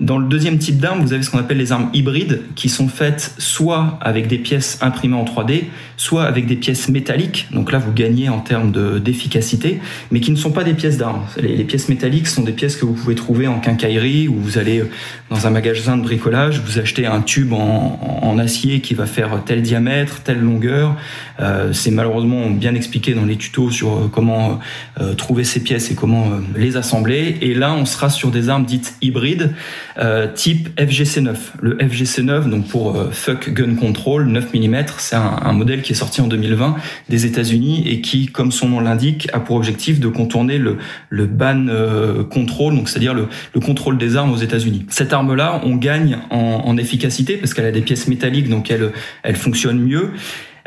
Dans le deuxième type d'armes, vous avez ce qu'on appelle les armes hybrides, qui sont faites soit avec des pièces imprimées en 3D, soit avec des pièces métalliques. Donc là, vous gagnez en termes d'efficacité, mais qui ne sont pas des pièces d'armes. Les, pièces métalliques sont des pièces que vous pouvez trouver en quincaillerie, où vous allez dans un magasin de bricolage, vous achetez un tube en, acier qui va faire tel diamètre, telle longueur. Euh, C'est malheureusement bien expliqué dans les tutos sur comment euh, trouver ces pièces et comment euh, les assembler. Et là, on sera sur des armes dites hybrides. Euh, type FGC9. Le FGC9, donc pour euh, Fuck Gun Control, 9 mm, c'est un, un, modèle qui est sorti en 2020 des États-Unis et qui, comme son nom l'indique, a pour objectif de contourner le, le ban euh, control, donc c'est-à-dire le, le, contrôle des armes aux États-Unis. Cette arme-là, on gagne en, en efficacité parce qu'elle a des pièces métalliques, donc elle, elle fonctionne mieux.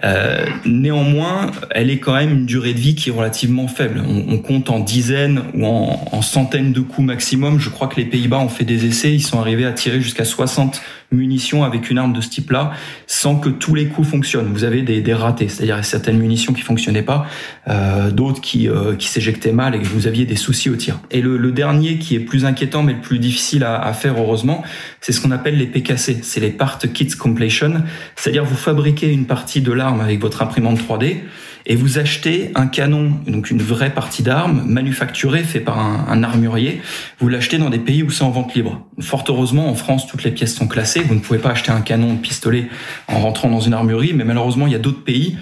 Euh, néanmoins, elle est quand même une durée de vie qui est relativement faible. On, on compte en dizaines ou en, centaines de coups maximum. Je crois que les Pays-Bas ont fait des essais. Ils sont arrivés à tirer jusqu'à 60 munitions avec une arme de ce type-là sans que tous les coups fonctionnent. Vous avez des, des ratés, c'est-à-dire certaines munitions qui fonctionnaient pas, euh, d'autres qui, euh, qui s'éjectaient mal et que vous aviez des soucis au tir. Et le, le, dernier qui est plus inquiétant mais le plus difficile à, à faire heureusement, c'est ce qu'on appelle les PKC, c'est les Part Kits Completion, c'est-à-dire vous fabriquez une partie de l'arme avec votre imprimante 3D et vous achetez un canon, donc une vraie partie d'armes manufacturée, fait par un, un armurier. Vous l'achetez dans des pays où c'est en vente libre. Fort heureusement, en France, toutes les pièces sont classées. Vous ne pouvez pas acheter un canon de pistolet en rentrant dans une armurerie, mais malheureusement, il y a d'autres pays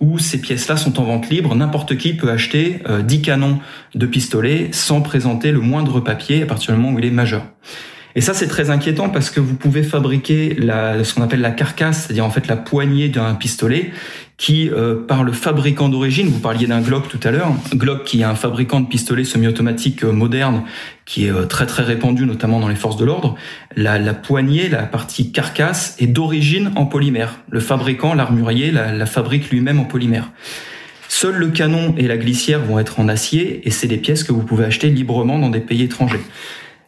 où ces pièces-là sont en vente libre. N'importe qui peut acheter euh, 10 canons de pistolet sans présenter le moindre papier à partir du moment où il est majeur. Et ça, c'est très inquiétant parce que vous pouvez fabriquer la, ce qu'on appelle la carcasse, c'est-à-dire en fait la poignée d'un pistolet qui, euh, par le fabricant d'origine, vous parliez d'un Glock tout à l'heure, Glock qui est un fabricant de pistolets semi-automatiques euh, moderne qui est euh, très très répandu notamment dans les forces de l'ordre, la, la, poignée, la partie carcasse est d'origine en polymère. Le fabricant, l'armurier, la, la fabrique lui-même en polymère. Seul le canon et la glissière vont être en acier et c'est des pièces que vous pouvez acheter librement dans des pays étrangers.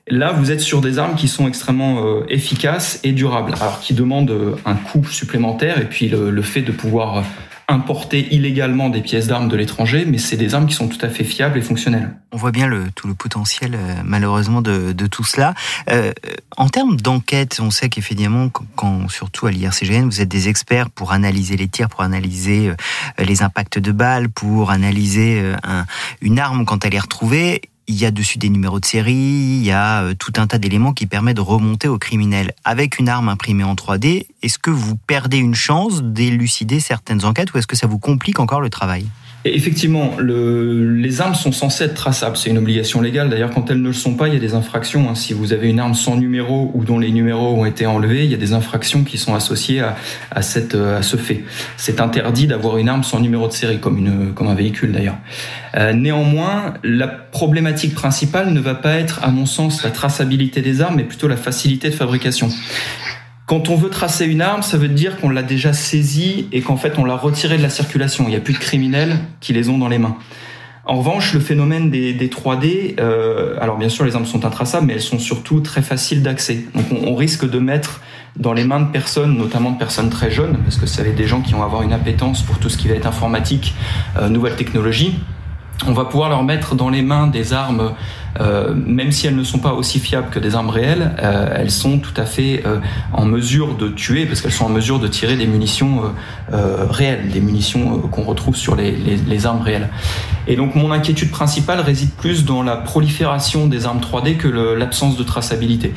Là, vous êtes sur des armes qui sont extrêmement euh, efficaces et durables, alors qui demandent euh, un coût supplémentaire et puis le, fait de pouvoir importer illégalement des pièces d'armes de l'étranger, mais c'est des armes qui sont tout à fait fiables et fonctionnelles. On voit bien le, tout le potentiel, euh, malheureusement, de, de, tout cela. Euh, en termes d'enquête, on sait qu'effectivement, quand, surtout à l'IRCGN, vous êtes des experts pour analyser les tirs, pour analyser euh, les impacts de balles, pour analyser euh, un, une arme quand elle est retrouvée il y a dessus des numéros de série, il y a euh, tout un tas d'éléments qui permettent de remonter au criminel. Avec une arme imprimée en 3D, est-ce que vous perdez une chance d'élucider certaines enquêtes ou est-ce que ça vous complique encore le travail? Effectivement, le, les armes sont censées être traçables. C'est une obligation légale. D'ailleurs, quand elles ne le sont pas, il y a des infractions. Hein. Si vous avez une arme sans numéro ou dont les numéros ont été enlevés, il y a des infractions qui sont associées à, à, cette, à ce fait. C'est interdit d'avoir une arme sans numéro de série, comme, une, comme un véhicule d'ailleurs. Euh, néanmoins, la problématique principale ne va pas être, à mon sens, la traçabilité des armes, mais plutôt la facilité de fabrication Quand on veut tracer une arme, ça veut dire qu'on l'a déjà saisie et qu'en fait on l'a retirée de la circulation. Il n'y a plus de criminels qui les ont dans les mains. En revanche, le phénomène des, 3D, euh, alors bien sûr les armes sont intraçables, mais elles sont surtout très faciles d'accès. Donc on, risque de mettre dans les mains de personnes, notamment de personnes très jeunes, parce que ça va être des gens qui vont avoir une appétence pour tout ce qui va être informatique, euh, nouvelles technologies, on va pouvoir leur mettre dans les mains des armes, euh, même si elles ne sont pas aussi fiables que des armes réelles, euh, elles sont tout à fait euh, en mesure de tuer, parce qu'elles sont en mesure de tirer des munitions réelles, des munitions qu'on retrouve sur les, les, armes réelles. Et donc mon inquiétude principale réside plus dans la prolifération des armes 3D que l'absence de traçabilité,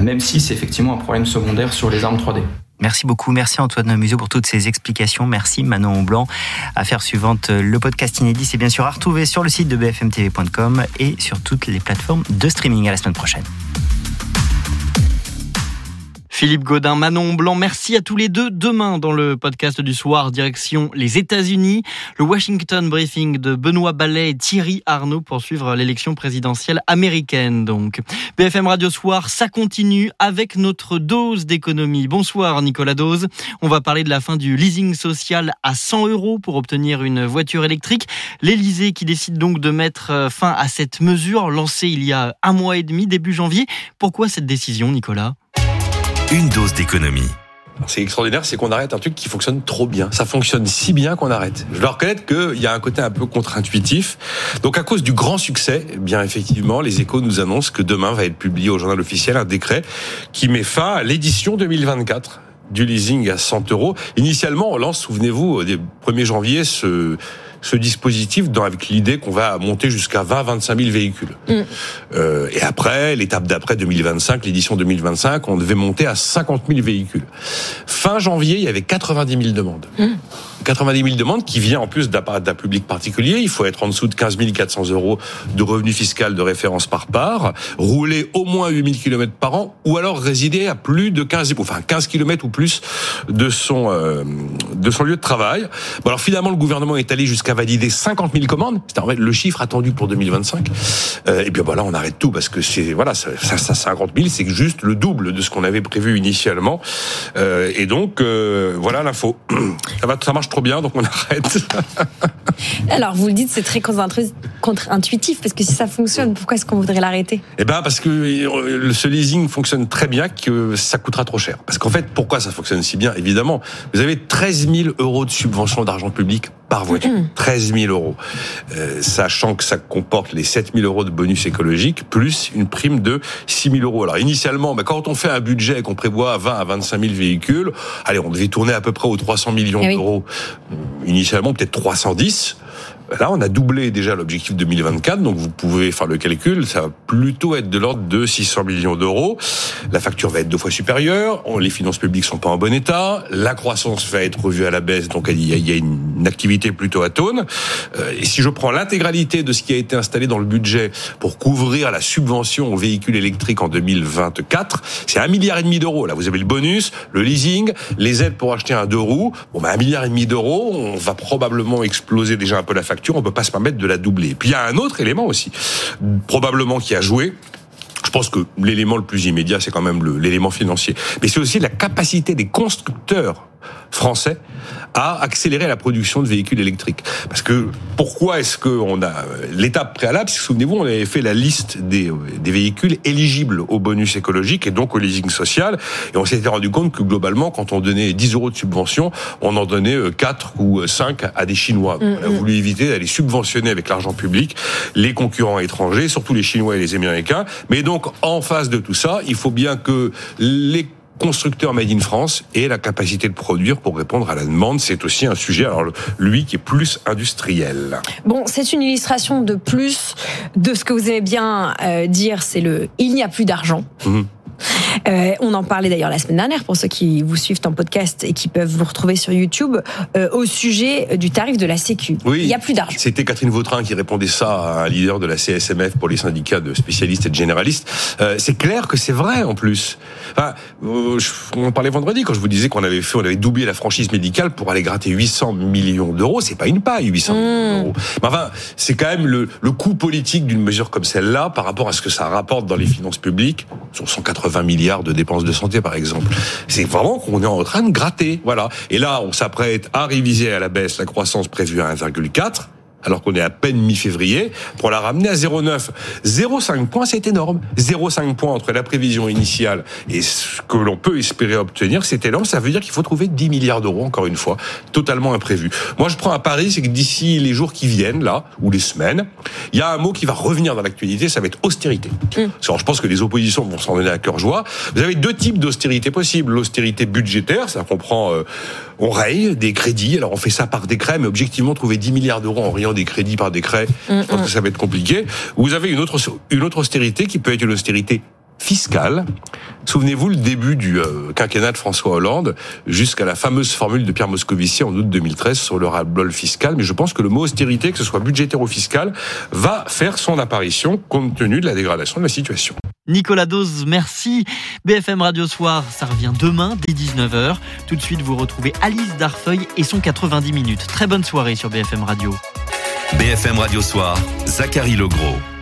même si c'est effectivement un problème secondaire sur les armes 3D. Merci beaucoup. Merci Antoine Museau pour toutes ces explications. Merci Manon Blanc. Affaire suivante, le podcast inédit, c'est bien sûr à retrouver sur le site de bfmtv.com et sur toutes les plateformes de streaming. À la semaine prochaine. Philippe Godin, Manon Blanc, merci à tous les deux. Demain, dans le podcast du soir, direction les États-Unis, le Washington Briefing de Benoît Ballet et Thierry Arnaud pour suivre l'élection présidentielle américaine. Donc, BFM Radio Soir, ça continue avec notre dose d'économie. Bonsoir Nicolas Dose. On va parler de la fin du leasing social à 100 euros pour obtenir une voiture électrique. L'Élysée qui décide donc de mettre euh, fin à cette mesure lancée il y a un mois et demi, début janvier. Pourquoi cette décision, Nicolas? Une dose d'économie. C'est extraordinaire, c'est qu'on arrête un truc qui fonctionne trop bien. Ça fonctionne si bien qu'on arrête. Je dois reconnaître qu'il y a un côté un peu contre-intuitif. Donc à cause du grand succès, eh bien effectivement, les échos nous annoncent que demain va être publié au journal officiel un décret qui met fin à l'édition 2024 du leasing à 100 euros. Initialement, on lance, souvenez-vous, au 1er janvier, ce ce dispositif dans, avec l'idée qu'on va monter jusqu'à 20-25 000 véhicules. Mm. Euh, et après, l'étape d'après 2025, l'édition 2025, on devait monter à 50 000 véhicules. Fin janvier, il y avait 90 000 demandes. Mm. 90 000 demandes qui vient en plus d'un public particulier. Il faut être en dessous de 15 400 euros de revenu fiscal de référence par part, rouler au moins 8 000 km par an, ou alors résider à plus de 15, enfin 15 km ou plus de son euh, de son lieu de travail. Bon alors finalement, le gouvernement est allé jusqu'à valider 50 000 commandes. C'est en fait le chiffre attendu pour 2025. Euh, et puis voilà, on arrête tout parce que c'est voilà, ça, ça, 50 000, c'est juste le double de ce qu'on avait prévu initialement. Euh, et donc euh, voilà l'info. Ça va, ça marche trop bien, donc on arrête. Alors, vous le dites, c'est très contre-intuitif, parce que si ça fonctionne, pourquoi est-ce qu'on voudrait l'arrêter? Eh ben, parce que euh, ce leasing fonctionne très bien, que ça coûtera trop cher. Parce qu'en fait, pourquoi ça fonctionne si bien? Évidemment, vous avez 13 000 euros de subvention d'argent public par voiture. 13 000 euros. Euh, sachant que ça comporte les 7 000 euros de bonus écologique, plus une prime de 6 000 euros. Alors, initialement, ben, quand on fait un budget et qu'on prévoit 20 à 25 000 véhicules, allez, on devait tourner à peu près aux 300 millions eh d'euros. Initialement, peut-être 310. Là, on a doublé déjà l'objectif 2024, donc vous pouvez faire le calcul, ça va plutôt être de l'ordre de 600 millions d'euros. La facture va être deux fois supérieure, les finances publiques sont pas en bon état, la croissance va être revue à la baisse, donc il y a une activité plutôt atone. Euh, et si je prends l'intégralité de ce qui a été installé dans le budget pour couvrir la subvention aux véhicules électriques en 2024, c'est un milliard et demi d'euros. Là, vous avez le bonus, le leasing, les aides pour acheter un deux roues. Bon, ben, un milliard et demi d'euros, on va probablement exploser déjà un peu la facture on peut pas se permettre de la doubler. puis il y a un autre élément aussi, probablement qui a joué, je pense que l'élément le plus immédiat, c'est quand même l'élément financier. Mais c'est aussi la capacité des constructeurs français à accélérer la production de véhicules électriques. Parce que pourquoi est-ce qu'on a l'étape préalable Souvenez-vous, on avait fait la liste des, des véhicules éligibles au bonus écologique et donc au leasing social, et on s'était rendu compte que globalement, quand on donnait 10 euros de subvention, on en donnait 4 euh, ou 5 à des Chinois. Mm, on a mm. voulu éviter d'aller subventionner avec l'argent public les concurrents étrangers, surtout les Chinois et les Américains. Mais donc, en face de tout ça, il faut bien que les constructeur made in France et la capacité de produire pour répondre à la demande, c'est aussi un sujet, alors lui qui est plus industriel. Bon, c'est une illustration de plus de ce que vous aimez bien euh, dire, c'est le il n'y a plus d'argent. Mhm. Euh, on en parlait d'ailleurs la semaine dernière pour ceux qui vous suivent en podcast et qui peuvent vous retrouver sur YouTube euh, au sujet du tarif de la Sécu. Oui, il n'y a plus d'argent. C'était Catherine Vautrin qui répondait ça à un leader de la CSMF pour les syndicats de spécialistes et de généralistes. Euh, c'est clair que c'est vrai en plus. Enfin, on parlait vendredi quand je vous disais qu'on avait fait, on avait doublé la franchise médicale pour aller gratter 800 millions d'euros. C'est pas une paille, 800 millions mmh. d'euros. Mais enfin, c'est quand même le, le coût politique d'une mesure comme celle-là par rapport à ce que ça rapporte dans les finances publiques sur 180 milliards milliards de dépenses de santé, par exemple. C'est vraiment qu'on est en train de gratter. Voilà. Et là, on s'apprête à réviser à la baisse la croissance prévue à 1,4 alors qu'on est à peine mi-février, pour la ramener à 0,9. 0,5 points, c'est énorme. 0,5 points entre la prévision initiale et ce que l'on peut espérer obtenir, c'est énorme. Ça veut dire qu'il faut trouver 10 milliards d'euros, encore une fois, totalement imprévu. Moi, je prends un pari, c'est que d'ici les jours qui viennent, là, ou les semaines, il y a un mot qui va revenir dans l'actualité, ça va être austérité. Mm. Alors, je pense que les oppositions vont s'en donner à cœur joie. Vous avez deux types d'austérité possibles. L'austérité budgétaire, ça comprend, euh, on raye des crédits. Alors, on fait ça par décret, mais objectivement, trouver 10 milliards d'euros en des crédits par décret, je pense que ça va être compliqué. Vous avez une autre, une autre austérité qui peut être une austérité fiscale. Souvenez-vous le début du euh, quinquennat de François Hollande jusqu'à la fameuse formule de Pierre Moscovici en août 2013 sur le ras-le-bol fiscal. Mais je pense que le mot austérité, que ce soit budgétaire ou fiscal, va faire son apparition compte tenu de la dégradation de la situation. Nicolas Dose, merci. BFM Radio Soir, ça revient demain dès 19h. Tout de suite, vous retrouvez Alice Darfeuille et son 90 minutes. Très bonne soirée sur BFM Radio. BFM Radio Soir, Zachary Legros.